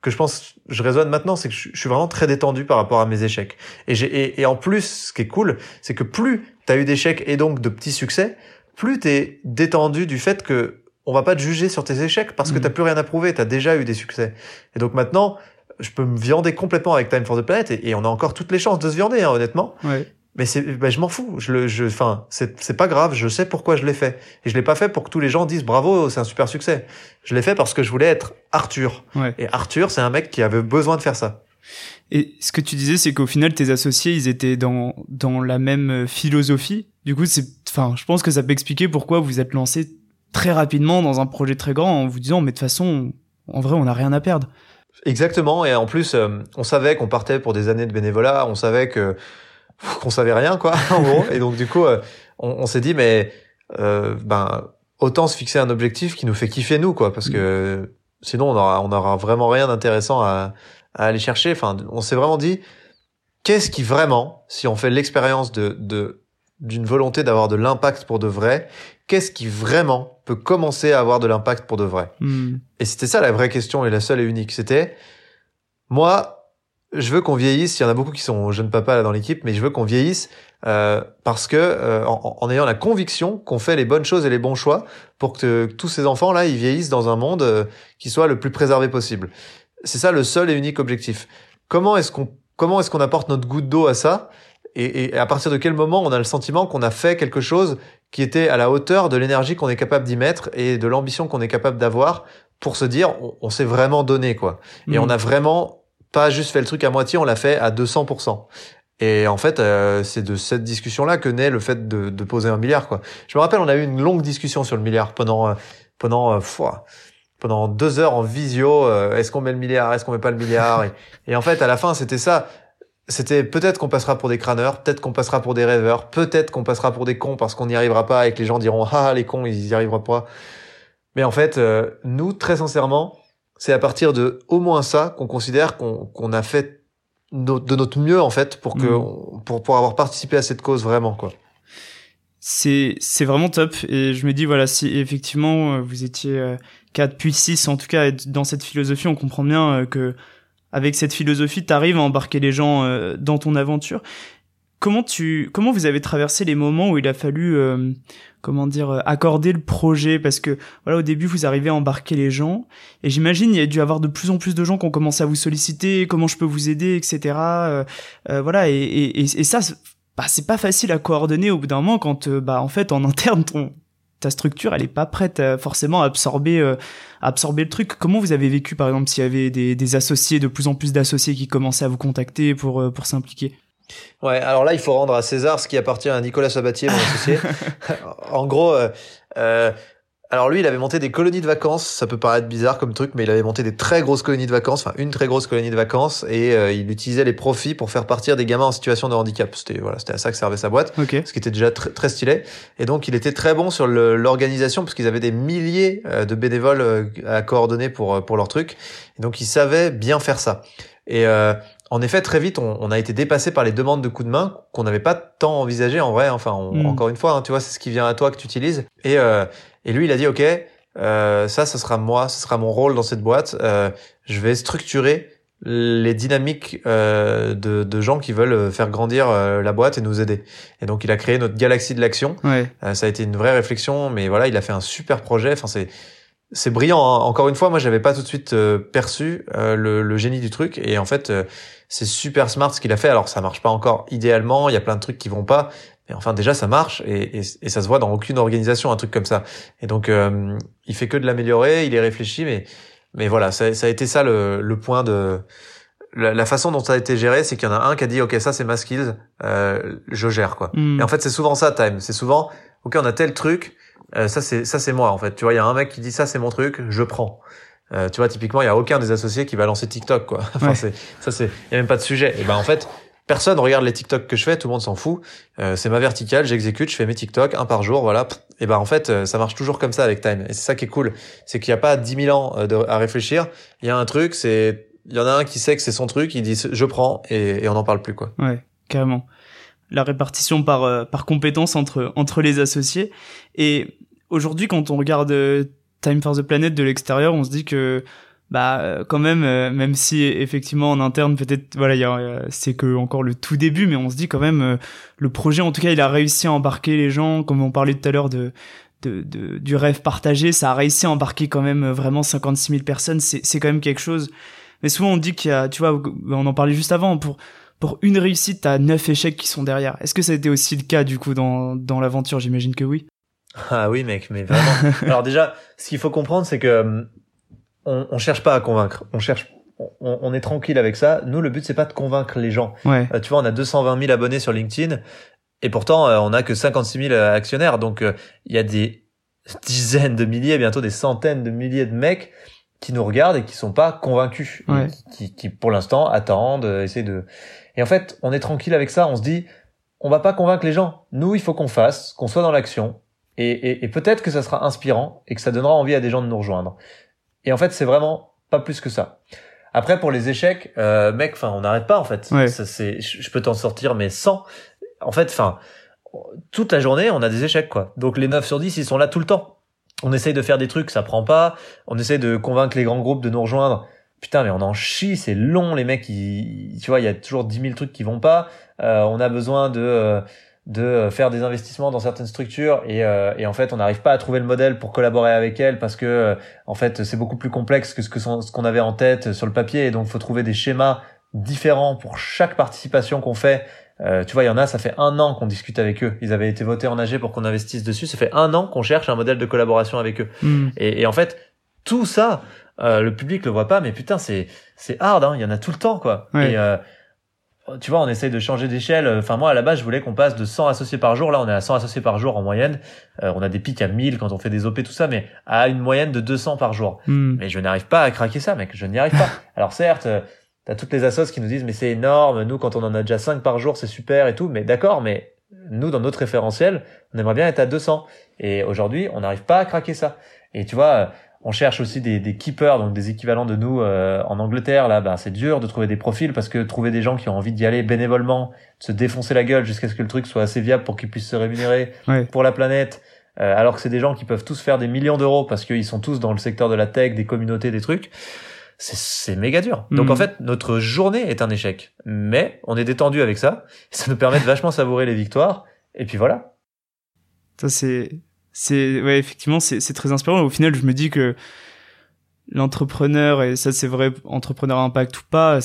que je pense, je raisonne maintenant, c'est que je, suis vraiment très détendu par rapport à mes échecs. Et et, et en plus, ce qui est cool, c'est que plus t'as eu d'échecs et donc de petits succès, plus t'es détendu du fait que on va pas te juger sur tes échecs parce que Mhm. t'as plus rien à prouver, t'as déjà eu des succès. Et donc maintenant, je peux me viander complètement avec Time for the Planet et, et on a encore toutes les chances de se viander, hein, honnêtement. Ouais. Mais c'est, ben, je m'en fous. Je le, je, enfin, c'est, c'est pas grave. Je sais pourquoi je l'ai fait. Et je l'ai pas fait pour que tous les gens disent bravo, c'est un super succès. Je l'ai fait parce que je voulais être Arthur. Ouais. Et Arthur, c'est un mec qui avait besoin de faire ça. Et ce que tu disais, c'est qu'au final, tes associés, ils étaient dans, dans la même euh, philosophie. Du coup, c'est, enfin, je pense que ça peut expliquer pourquoi vous êtes lancé très rapidement dans un projet très grand en vous disant, mais de toute façon, en vrai, on n'a rien à perdre. Exactement. Et en plus, euh, on savait qu'on partait pour des années de bénévolat. On savait que qu'on savait rien, quoi, en gros. Et donc, du coup, euh, on, on s'est dit, mais euh, ben, autant se fixer un objectif qui nous fait kiffer nous, quoi, parce que sinon, on aura, on aura vraiment rien d'intéressant à, à aller chercher. Enfin, on s'est vraiment dit, qu'est-ce qui vraiment, si on fait l'expérience de, de d'une volonté d'avoir de l'impact pour de vrai, qu'est-ce qui vraiment peut commencer à avoir de l'impact pour de vrai? Hmm. et c'était ça la vraie question et la seule et unique. C'était, moi, je veux qu'on vieillisse. Il y en a beaucoup qui sont jeunes papas là dans l'équipe, mais je veux qu'on vieillisse euh, parce que euh, en, en ayant la conviction qu'on fait les bonnes choses et les bons choix pour que, que tous ces enfants là, ils vieillissent dans un monde euh, qui soit le plus préservé possible. C'est ça le seul et unique objectif. Comment est-ce qu'on comment est-ce qu'on apporte notre goutte d'eau à ça? Et, et à partir de quel moment on a le sentiment qu'on a fait quelque chose qui était à la hauteur de l'énergie qu'on est capable d'y mettre et de l'ambition qu'on est capable d'avoir pour se dire on, on s'est vraiment donné quoi. Et Hmm. on a vraiment pas juste fait le truc à moitié, on l'a fait à 200%. Et en fait, euh, c'est de cette discussion-là que naît le fait de, de poser un milliard quoi. Je me rappelle, on a eu une longue discussion sur le milliard pendant euh, pendant euh, pendant deux heures en visio. euh, est-ce qu'on met le milliard, est-ce qu'on met pas le milliard et, et en fait, à la fin, c'était ça. C'était peut-être qu'on passera pour des crâneurs, peut-être qu'on passera pour des rêveurs, peut-être qu'on passera pour des cons parce qu'on n'y arrivera pas et que les gens diront ah les cons ils y arriveront pas. Mais en fait, euh, nous très sincèrement, c'est à partir de au moins ça qu'on considère qu'on a fait no- de notre mieux en fait pour que Mhm. pour pour avoir participé à cette cause vraiment quoi. c'est c'est vraiment top et je me dis voilà si effectivement euh, vous étiez euh, 4 puis 6 en tout cas dans cette philosophie on comprend bien euh, que avec cette philosophie t'arrives à embarquer les gens euh, dans ton aventure comment tu comment vous avez traversé les moments où il a fallu euh, comment dire euh, accorder le projet parce que voilà au début vous arrivez à embarquer les gens et j'imagine il y a dû avoir de plus en plus de gens qui ont commencé à vous solliciter comment je peux vous aider etc euh, voilà et, et, et ça bah, c'est pas facile à coordonner au bout d'un moment quand bah en fait en interne ton ta structure elle est pas prête forcément à absorber absorber le truc. Comment vous avez vécu par exemple s'il y avait des, des associés de plus en plus d'associés qui commençaient à vous contacter pour pour s'impliquer? Ouais, alors là, il faut rendre à César ce qui appartient à Nicolas Sabatier, mon associé. en gros, euh, euh, alors lui, il avait monté des colonies de vacances. Ça peut paraître bizarre comme truc, mais il avait monté des très grosses colonies de vacances, enfin une très grosse colonie de vacances, et euh, il utilisait les profits pour faire partir des gamins en situation de handicap. C'était voilà, c'était à ça que servait sa boîte, okay. ce qui était déjà très, très stylé. Et donc, il était très bon sur l'organisation parce qu'ils avaient des milliers euh, de bénévoles à coordonner pour pour leur truc. Et donc, il savait bien faire ça. Et euh, en effet, très vite, on, on, a été dépassé par les demandes de coups de main qu'on n'avait pas tant envisagé en vrai. Enfin, Mm. encore une fois, hein, tu vois, c'est ce qui vient à toi que tu utilises. Et, euh, et lui, il a dit, OK, euh, ça, ça sera moi, ce sera mon rôle dans cette boîte. Euh, je vais structurer les dynamiques euh, de, de, gens qui veulent faire grandir euh, la boîte et nous aider. Et donc, il a créé notre galaxie de l'action. Ouais. Euh, ça a été une vraie réflexion, mais voilà, il a fait un super projet. Enfin, c'est c'est brillant. Hein. Encore une fois, moi, j'avais pas tout de suite euh, perçu euh, le, le, génie du truc. Et en fait, euh, c'est super smart ce qu'il a fait. Alors, ça marche pas encore idéalement. Il y a plein de trucs qui vont pas. Mais enfin, déjà, ça marche et, et, et ça se voit dans aucune organisation, un truc comme ça. Et donc, il fait que de l'améliorer. Il est réfléchi, mais mais voilà, ça, ça a été ça le, le point de la, la, façon dont ça a été géré, c'est qu'il y en a un qui a dit, ok, ça c'est ma skills, je gère quoi. Mm. Et en fait, c'est souvent ça, time. C'est souvent, ok, on a tel truc. Euh, ça c'est ça c'est moi en fait. Tu vois, il y a un mec qui dit ça c'est mon truc, je prends. Euh, tu vois, typiquement, il y a aucun des associés qui va lancer TikTok quoi. enfin, Ouais. c'est ça c'est il y a même pas de sujet. Et ben en fait, personne regarde les TikTok que je fais, tout le monde s'en fout. Euh, c'est ma verticale, j'exécute, je fais mes TikTok un par jour, voilà. Et ben en fait, euh, ça marche toujours comme ça avec Time. Et c'est ça qui est cool, c'est qu'il n'y a pas 10 000 ans euh, de, à réfléchir. Il y a un truc, c'est il y en a un qui sait que c'est son truc, il dit je prends et, et on n'en parle plus quoi. Ouais, carrément. La répartition par euh, par compétence entre entre les associés et aujourd'hui quand on regarde euh, Time for the Planet de l'extérieur, on se dit que bah euh, quand même euh, même si effectivement en interne peut-être voilà euh, c'est que encore le tout début mais on se dit quand même le projet en tout cas il a réussi à embarquer les gens comme on parlait tout à l'heure de de, de, du rêve partagé, ça a réussi à embarquer quand même vraiment 56 000 personnes, c'est quand même quelque chose. Mais souvent on dit qu'il y a, tu vois, on en parlait juste avant, pour, pour une réussite, t'as neuf échecs qui sont derrière. Est-ce que ça a été aussi le cas du coup dans, dans l'aventure? J'imagine que oui. Ah oui mec, mais vraiment. Alors déjà, ce qu'il faut comprendre, c'est que on, on cherche pas à convaincre, on cherche on, on, est tranquille avec ça. Nous, le but, c'est pas de convaincre les gens. Ouais. Euh, tu vois, on a 220 000 abonnés sur LinkedIn et pourtant, euh, on a que 56 000 actionnaires. Donc, euh, il y a des dizaines de milliers, bientôt des centaines de milliers de mecs qui nous regardent et qui sont pas convaincus, Ouais. qui, qui, pour l'instant attendent, euh, essaient de. Et en fait, on est tranquille avec ça. On se dit, on va pas convaincre les gens. Nous, il faut qu'on fasse, qu'on soit dans l'action. Et, et, et peut-être que ça sera inspirant et que ça donnera envie à des gens de nous rejoindre. Et en fait, c'est vraiment pas plus que ça. Après, pour les échecs, euh, mec, enfin, on n'arrête pas en fait. Ouais. Ça, c'est, je je peux t'en sortir, mais sans. En fait, enfin, toute la journée, on a des échecs quoi. Donc les 9 sur 10, ils sont là tout le temps. On essaye de faire des trucs, ça prend pas. On essaye de convaincre les grands groupes de nous rejoindre. Putain, mais on en chie, c'est long, les mecs. Ils, tu vois, il y a toujours 10 000 trucs qui vont pas. Euh, on a besoin de euh, de faire des investissements dans certaines structures et, euh, et en fait on n'arrive pas à trouver le modèle pour collaborer avec elles parce que euh, en fait c'est beaucoup plus complexe que ce que son- ce qu'on avait en tête sur le papier et donc faut trouver des schémas différents pour chaque participation qu'on fait. Euh, tu vois il y en a ça fait un an qu'on discute avec eux. Ils avaient été votés en AG pour qu'on investisse dessus. Ça fait un an qu'on cherche un modèle de collaboration avec eux. Hmm. et, et en fait tout ça euh, le public le voit pas mais putain c'est c'est hard hein. Il y en a tout le temps quoi. Ouais. et euh, tu vois, on essaye de changer d'échelle. Enfin, moi, à la base, je voulais qu'on passe de 100 associés par jour. Là, on est à 100 associés par jour en moyenne. Euh, on a des pics à 1000 quand on fait des OP, tout ça, mais à une moyenne de 200 par jour. Hmm. Mais je n'arrive pas à craquer ça, mec. Je n'y arrive pas. Alors, certes, euh, t'as toutes les assos qui nous disent, mais c'est énorme. Nous, quand on en a déjà 5 par jour, c'est super et tout. Mais d'accord, mais nous, dans notre référentiel, on aimerait bien être à 200. Et aujourd'hui, on n'arrive pas à craquer ça. Et tu vois, on cherche aussi des, des keepers, donc des équivalents de nous euh, en Angleterre. Là, bah, c'est dur de trouver des profils parce que trouver des gens qui ont envie d'y aller bénévolement, de se défoncer la gueule jusqu'à ce que le truc soit assez viable pour qu'ils puissent se rémunérer Ouais. pour la planète, euh, alors que c'est des gens qui peuvent tous faire des millions d'euros parce qu'ils sont tous dans le secteur de la tech, des communautés, des trucs. c'est méga dur. Donc en fait, notre journée est un échec. Mais on est détendu avec ça. Et ça nous permet de vachement savourer les victoires. Et puis voilà. Ça, c'est, c'est, ouais, effectivement, c'est, c'est très inspirant. Au final, je me dis que l'entrepreneur, et ça, c'est vrai, entrepreneur à impact ou pas,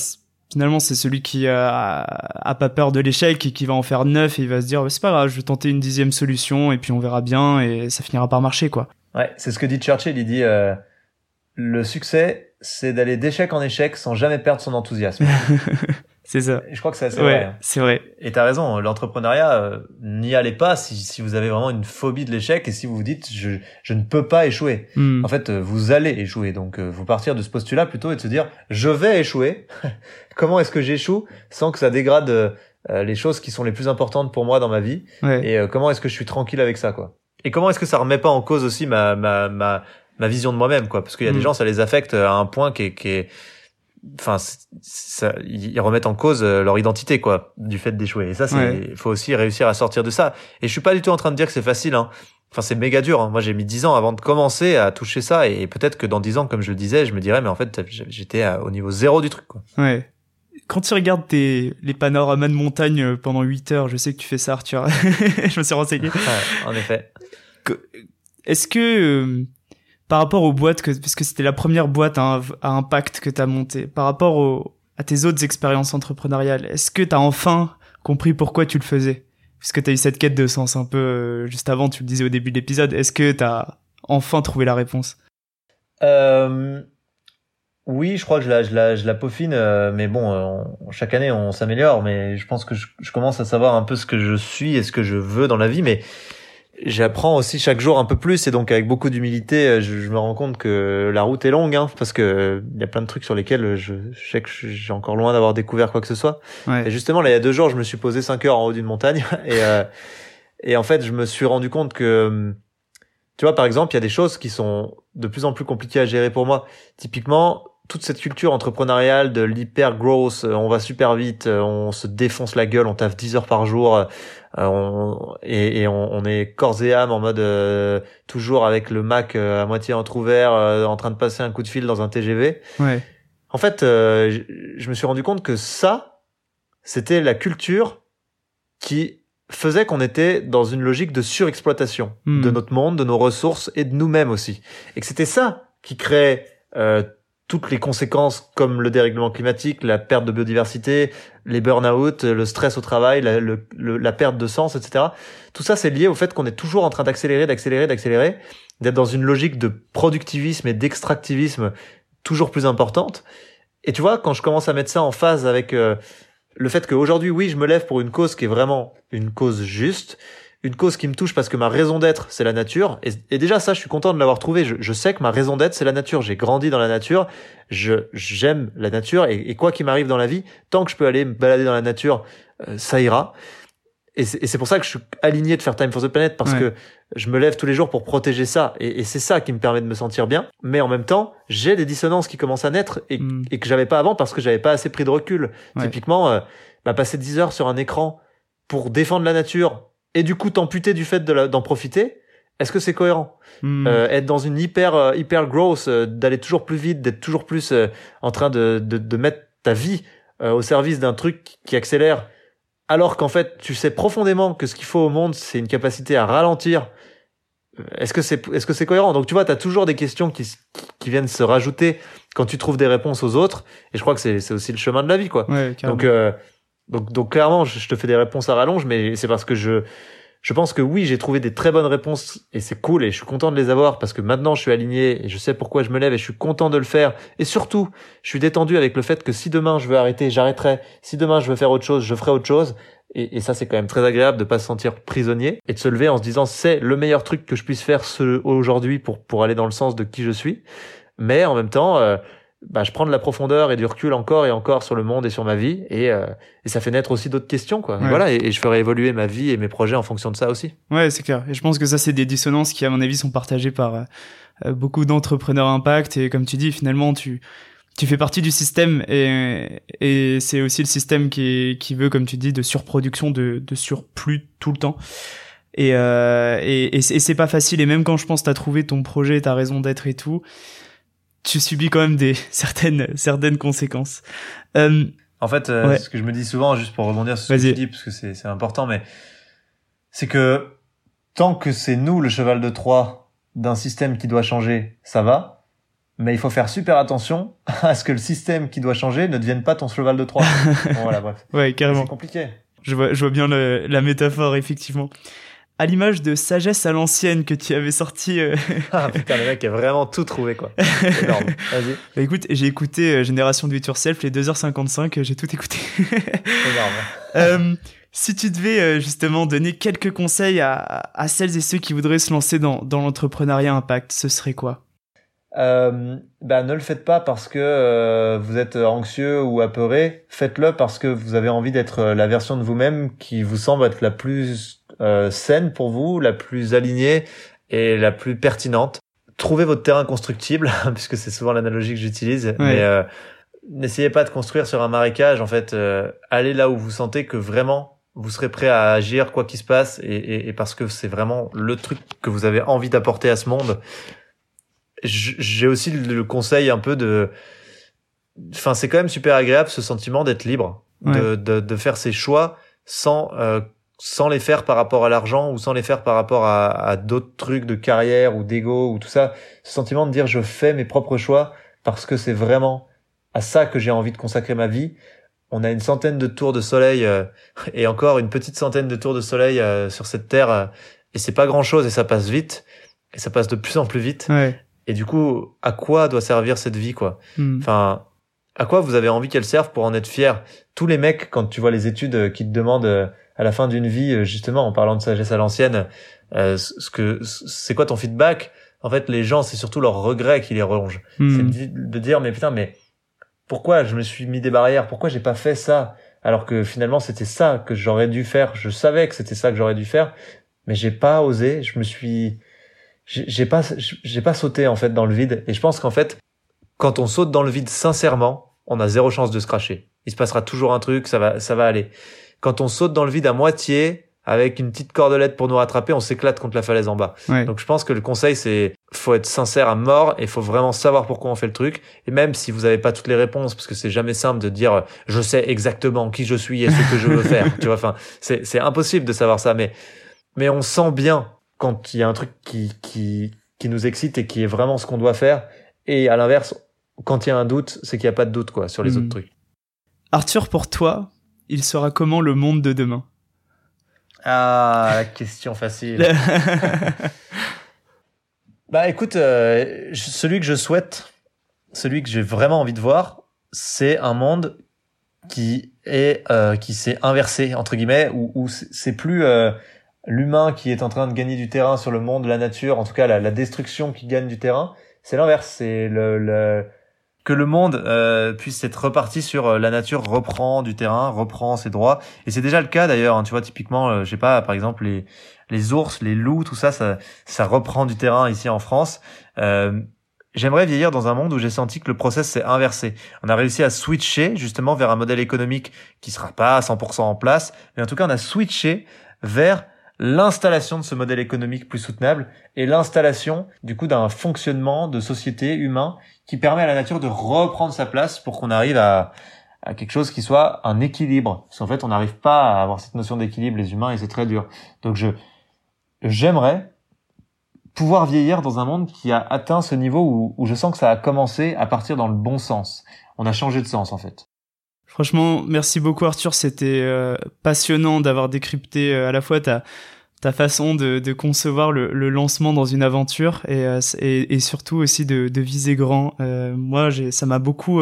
finalement, c'est celui qui a, a pas peur de l'échec et qui va en faire neuf et il va se dire, c'est pas grave, je vais tenter une dixième solution et puis on verra bien et ça finira par marcher, quoi. Ouais, c'est ce que dit Churchill. Il dit euh, le succès, c'est d'aller d'échec en échec sans jamais perdre son enthousiasme. C'est ça. Je crois que c'est assez Ouais, vrai. hein. c'est vrai. Et t'as raison, l'entrepreneuriat, euh, n'y allez pas si, si vous avez vraiment une phobie de l'échec et si vous vous dites je, je ne peux pas échouer. Hmm. En fait, euh, vous allez échouer. Donc, euh, vous partir de ce postulat plutôt et de se dire je vais échouer. Comment est-ce que j'échoue sans que ça dégrade euh, euh, les choses qui sont les plus importantes pour moi dans ma vie Ouais. et euh, comment est-ce que je suis tranquille avec ça quoi. Et comment est-ce que ça remet pas en cause aussi ma ma ma, ma vision de moi-même quoi parce qu'il y a des Mm. gens ça les affecte à un point qui est qui est enfin ça ils remettent en cause euh, leur identité quoi du fait d'échouer et ça c'est Ouais. faut aussi réussir à sortir de ça et je suis pas du tout en train de dire que c'est facile hein enfin c'est méga dur hein. moi j'ai mis 10 ans avant de commencer à toucher ça et peut-être que dans 10 ans comme je le disais je me dirais mais en fait j'étais au niveau zéro du truc quoi Ouais. Quand tu regardes tes, les panoramas de montagne euh, pendant 8 heures, je sais que tu fais ça, Arthur. je me suis renseigné. Ouais, en effet Est-ce que, euh, par rapport aux boîtes, que, parce que c'était la première boîte à, impact que tu as montée, par rapport à tes autres expériences entrepreneuriales, est-ce que tu as enfin compris pourquoi tu le faisais? Parce que tu as eu cette quête de sens un peu euh, juste avant, tu le disais au début de l'épisode. Est-ce que tu as enfin trouvé la réponse? Euh, oui, je crois que je la, je la, je la peaufine, euh, mais bon, euh, chaque année on s'améliore, mais je pense que je, je commence à savoir un peu ce que je suis et ce que je veux dans la vie, mais j'apprends aussi chaque jour un peu plus et donc avec beaucoup d'humilité, euh, je, je me rends compte que la route est longue, hein, parce que euh, il y a plein de trucs sur lesquels je, je sais que j'ai encore loin d'avoir découvert quoi que ce soit. Et justement, là, il y a deux jours, je me suis posé 5 heures en haut d'une montagne et, euh, et en fait, je me suis rendu compte que, tu vois, par exemple, il y a des choses qui sont de plus en plus compliquées à gérer pour moi. Typiquement, toute cette culture entrepreneuriale de l'hyper growth, euh, on va super vite, euh, on se défonce la gueule, on taffe 10 heures par jour, euh, on, et, et on, on est corps et âme en mode euh, toujours avec le Mac à moitié entrouvert, euh, en train de passer un coup de fil dans un TGV. Ouais. En fait, euh, je, je me suis rendu compte que ça, c'était la culture qui faisait qu'on était dans une logique de surexploitation Hmm. de notre monde, de nos ressources et de nous-mêmes aussi. Et que c'était ça qui créait euh, toutes les conséquences comme le dérèglement climatique, la perte de biodiversité, les burn-out, le stress au travail, la, perte de sens, etc. Tout ça, c'est lié au fait qu'on est toujours en train d'accélérer, d'accélérer, d'accélérer, d'être dans une logique de productivisme et d'extractivisme toujours plus importante. Et tu vois, quand je commence à mettre ça en phase avec euh, le fait qu'aujourd'hui, oui, je me lève pour une cause qui est vraiment une cause juste, une cause qui me touche parce que ma raison d'être, c'est la nature. Et, et déjà, ça, je suis content de l'avoir trouvé. Je, je sais que ma raison d'être, c'est la nature. J'ai grandi dans la nature. Je j'aime la nature. Et, et quoi qu'il m'arrive dans la vie, tant que je peux aller me balader dans la nature, euh, ça ira. Et c'est pour ça que je suis aligné de faire Time for the Planet parce Ouais. que je me lève tous les jours pour protéger ça. Et, et c'est ça qui me permet de me sentir bien. Mais en même temps, j'ai des dissonances qui commencent à naître et, et que j'avais pas avant parce que j'avais pas assez pris de recul. Ouais. Typiquement, euh, bah, passer 10 heures sur un écran pour défendre la nature et du coup t'amputer du fait de d'en profiter, est-ce que c'est cohérent Hmm. Euh, Être dans une hyper euh, hyper growth, euh, d'aller toujours plus vite, d'être toujours plus euh, en train de, de, de mettre ta vie au service d'un truc qui accélère, alors qu'en fait tu sais profondément que ce qu'il faut au monde c'est une capacité à ralentir. Est-ce que c'est est-ce que c'est cohérent? Donc tu vois, tu as toujours des questions qui, qui viennent se rajouter quand tu trouves des réponses aux autres. Et je crois que c'est c'est aussi le chemin de la vie, quoi. Ouais. Donc, donc, donc clairement, je, te fais des réponses à rallonge, mais c'est parce que je, je pense que oui, j'ai trouvé des très bonnes réponses et c'est cool et je suis content de les avoir parce que maintenant je suis aligné et je sais pourquoi je me lève et je suis content de le faire. Et surtout, je suis détendu avec le fait que si demain je veux arrêter, j'arrêterai. Si demain je veux faire autre chose, je ferai autre chose. Et, ça, c'est quand même très agréable de pas se sentir prisonnier et de se lever en se disant c'est le meilleur truc que je puisse faire aujourd'hui pour, pour aller dans le sens de qui je suis. Mais en même temps, euh, bah, je prends de la profondeur et du recul encore et encore sur le monde et sur ma vie et, euh, et ça fait naître aussi d'autres questions quoi. Ouais. Voilà et, et je ferai évoluer ma vie et mes projets en fonction de ça aussi. Ouais, c'est clair. Et je pense que ça, c'est des dissonances qui, à mon avis, sont partagées par euh, euh, beaucoup d'entrepreneurs impact. Et comme tu dis, finalement, tu tu fais partie du système et, et c'est aussi le système qui, qui veut, comme tu dis, de surproduction, de, de surplus tout le temps. Et, euh, et, et c'est pas facile. Et même quand je pense t'as trouvé ton projet, ta raison d'être et tout, tu subis quand même des certaines certaines conséquences. Euh, en fait, euh, ce que je me dis souvent, juste pour rebondir sur ce que tu dis, parce que c'est important, mais c'est que tant que c'est nous le cheval de Troie d'un système qui doit changer, ça va. Mais il faut faire super attention à ce que le système qui doit changer ne devienne pas ton cheval de Troie. bon, voilà, bref. Ouais, carrément. C'est compliqué. Je vois, je vois bien le, la métaphore, effectivement à l'image de Sagesse à l'ancienne que tu avais sorti. Euh... ah putain, le mec a vraiment tout trouvé quoi. Énorme. Vas-y. Bah écoute, j'ai écouté euh, Génération Do It Yourself les 2h55, j'ai tout écouté. Énorme. euh, si tu devais euh, justement donner quelques conseils à, à, celles et ceux qui voudraient se lancer dans, dans l'entrepreneuriat impact, ce serait quoi? Euh, bah, ne le faites pas parce que euh, vous êtes anxieux ou apeuré. Faites-le parce que vous avez envie d'être la version de vous-même qui vous semble être la plus euh, saine pour vous, la plus alignée et la plus pertinente. Trouvez votre terrain constructible, puisque c'est souvent l'analogie que j'utilise. Mais euh, n'essayez pas de construire sur un marécage. En fait, euh, allez là où vous sentez que vraiment vous serez prêt à agir quoi qu'il se passe, et, et, et parce que c'est vraiment le truc que vous avez envie d'apporter à ce monde. J'ai aussi le conseil un peu de, enfin c'est quand même super agréable ce sentiment d'être libre, de, de, de, faire ses choix sans euh, sans les faire par rapport à l'argent ou sans les faire par rapport à, à d'autres trucs de carrière ou d'ego ou tout ça, ce sentiment de dire je fais mes propres choix parce que c'est vraiment à ça que j'ai envie de consacrer ma vie. On a une centaine de tours de soleil euh, et encore une petite centaine de tours de soleil euh, sur cette terre euh, et c'est pas grand chose et ça passe vite et ça passe de plus en plus vite. Ouais. Et du coup, à quoi doit servir cette vie quoi? Hmm. Enfin, à quoi vous avez envie qu'elle serve pour en être fier Tous les mecs quand tu vois les études qui te demandent à la fin d'une vie, euh, justement, en parlant de sagesse à l'ancienne, euh, ce que c'est quoi ton feedback? En fait, les gens, c'est surtout leur regret qui les ronge. Hmm. C'est de dire, mais putain, mais pourquoi je me suis mis des barrières? Pourquoi j'ai pas fait ça? Alors que finalement, c'était ça que j'aurais dû faire. Je savais que c'était ça que j'aurais dû faire, mais j'ai pas osé. Je me suis, j'ai pas, j'ai pas sauté en fait dans le vide. Et je pense qu'en fait, quand on saute dans le vide sincèrement, on a zéro chance de se cracher. Il se passera toujours un truc, ça va, ça va aller quand on saute dans le vide à moitié, avec une petite cordelette pour nous rattraper, on s'éclate contre la falaise en bas. Ouais. Donc je pense que le conseil c'est faut être sincère à mort et faut vraiment savoir pourquoi on fait le truc et même si vous n'avez pas toutes les réponses parce que c'est jamais simple de dire je sais exactement qui je suis et ce que je veux faire, tu vois enfin c'est c'est impossible de savoir ça mais mais on sent bien quand il y a un truc qui qui qui nous excite et qui est vraiment ce qu'on doit faire et à l'inverse quand il y a un doute, c'est qu'il n'y a pas de doute quoi sur les mmh. autres trucs. Arthur pour toi, il sera comment le monde de demain Ah, question facile. bah écoute, euh, celui que je souhaite, celui que j'ai vraiment envie de voir, c'est un monde qui est euh, qui s'est inversé entre guillemets, où, où c'est plus euh, l'humain qui est en train de gagner du terrain sur le monde, la nature, en tout cas la, la destruction qui gagne du terrain. C'est l'inverse, c'est le, le que le monde euh, puisse être reparti sur euh, la nature reprend du terrain, reprend ses droits. Et c'est déjà le cas d'ailleurs. Hein, tu vois typiquement, euh, je sais pas, par exemple les les ours, les loups, tout ça, ça ça reprend du terrain ici en France. Euh, J'aimerais vieillir dans un monde où j'ai senti que le process s'est inversé. On a réussi à switcher justement vers un modèle économique qui sera pas à 100% en place, mais en tout cas on a switché vers l'installation de ce modèle économique plus soutenable et l'installation du coup d'un fonctionnement de société humain qui permet à la nature de reprendre sa place pour qu'on arrive à, à quelque chose qui soit un équilibre. Parce qu'en fait, on n'arrive pas à avoir cette notion d'équilibre, les humains, et c'est très dur. Donc je j'aimerais pouvoir vieillir dans un monde qui a atteint ce niveau où, où je sens que ça a commencé à partir dans le bon sens. On a changé de sens en fait. Franchement, merci beaucoup Arthur, c'était euh, passionnant d'avoir décrypté euh, à la fois ta ta façon de, concevoir le, lancement dans une aventure et, euh, et, et surtout aussi de, de viser grand. Moi, ça m'a beaucoup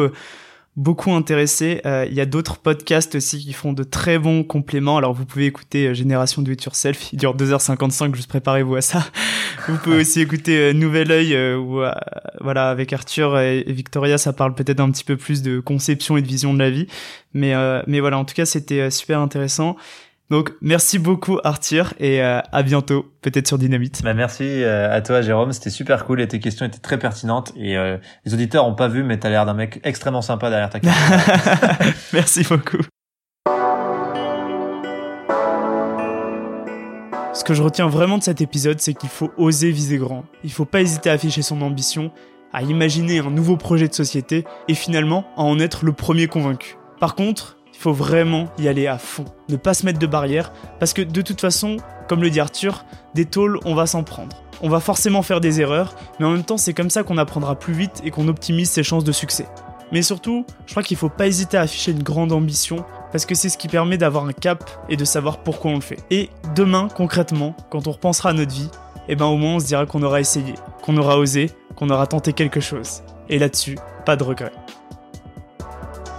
beaucoup intéressé. Il euh, y a d'autres podcasts aussi qui font de très bons compléments. Alors vous pouvez écouter Génération Do It Yourself, il dure 2h55, juste préparez-vous à ça. vous pouvez aussi écouter Nouvel Oeil, où voilà avec Arthur et, et, Victoria, ça parle peut-être un petit peu plus de conception et de vision de la vie. Mais mais voilà, en tout cas c'était super intéressant. Donc merci beaucoup Arthur et euh, à bientôt, peut-être sur Dynamite. Bah merci euh, à toi Jérôme, c'était super cool et tes questions étaient très pertinentes et euh, les auditeurs ont pas vu mais t'as l'air d'un mec extrêmement sympa derrière ta caméra. merci beaucoup. Ce que je retiens vraiment de cet épisode, c'est qu'il faut oser viser grand. Il faut pas hésiter à afficher son ambition à imaginer un nouveau projet de société et finalement à en être le premier convaincu. Par contre, il faut vraiment y aller à fond, ne pas se mettre de barrières, parce que de toute façon, comme le dit Arthur, des tôles, on va s'en prendre. On va forcément faire des erreurs, mais en même temps, c'est comme ça qu'on apprendra plus vite et qu'on optimise ses chances de succès. Mais surtout, je crois qu'il faut pas hésiter à afficher une grande ambition, parce que c'est ce qui permet d'avoir un cap et de savoir pourquoi on le fait. Et demain, concrètement, quand on repensera à notre vie, eh ben au moins on se dira qu'on aura essayé, qu'on aura osé, qu'on aura tenté quelque chose. Et là-dessus, pas de regret.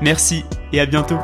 Merci et à bientôt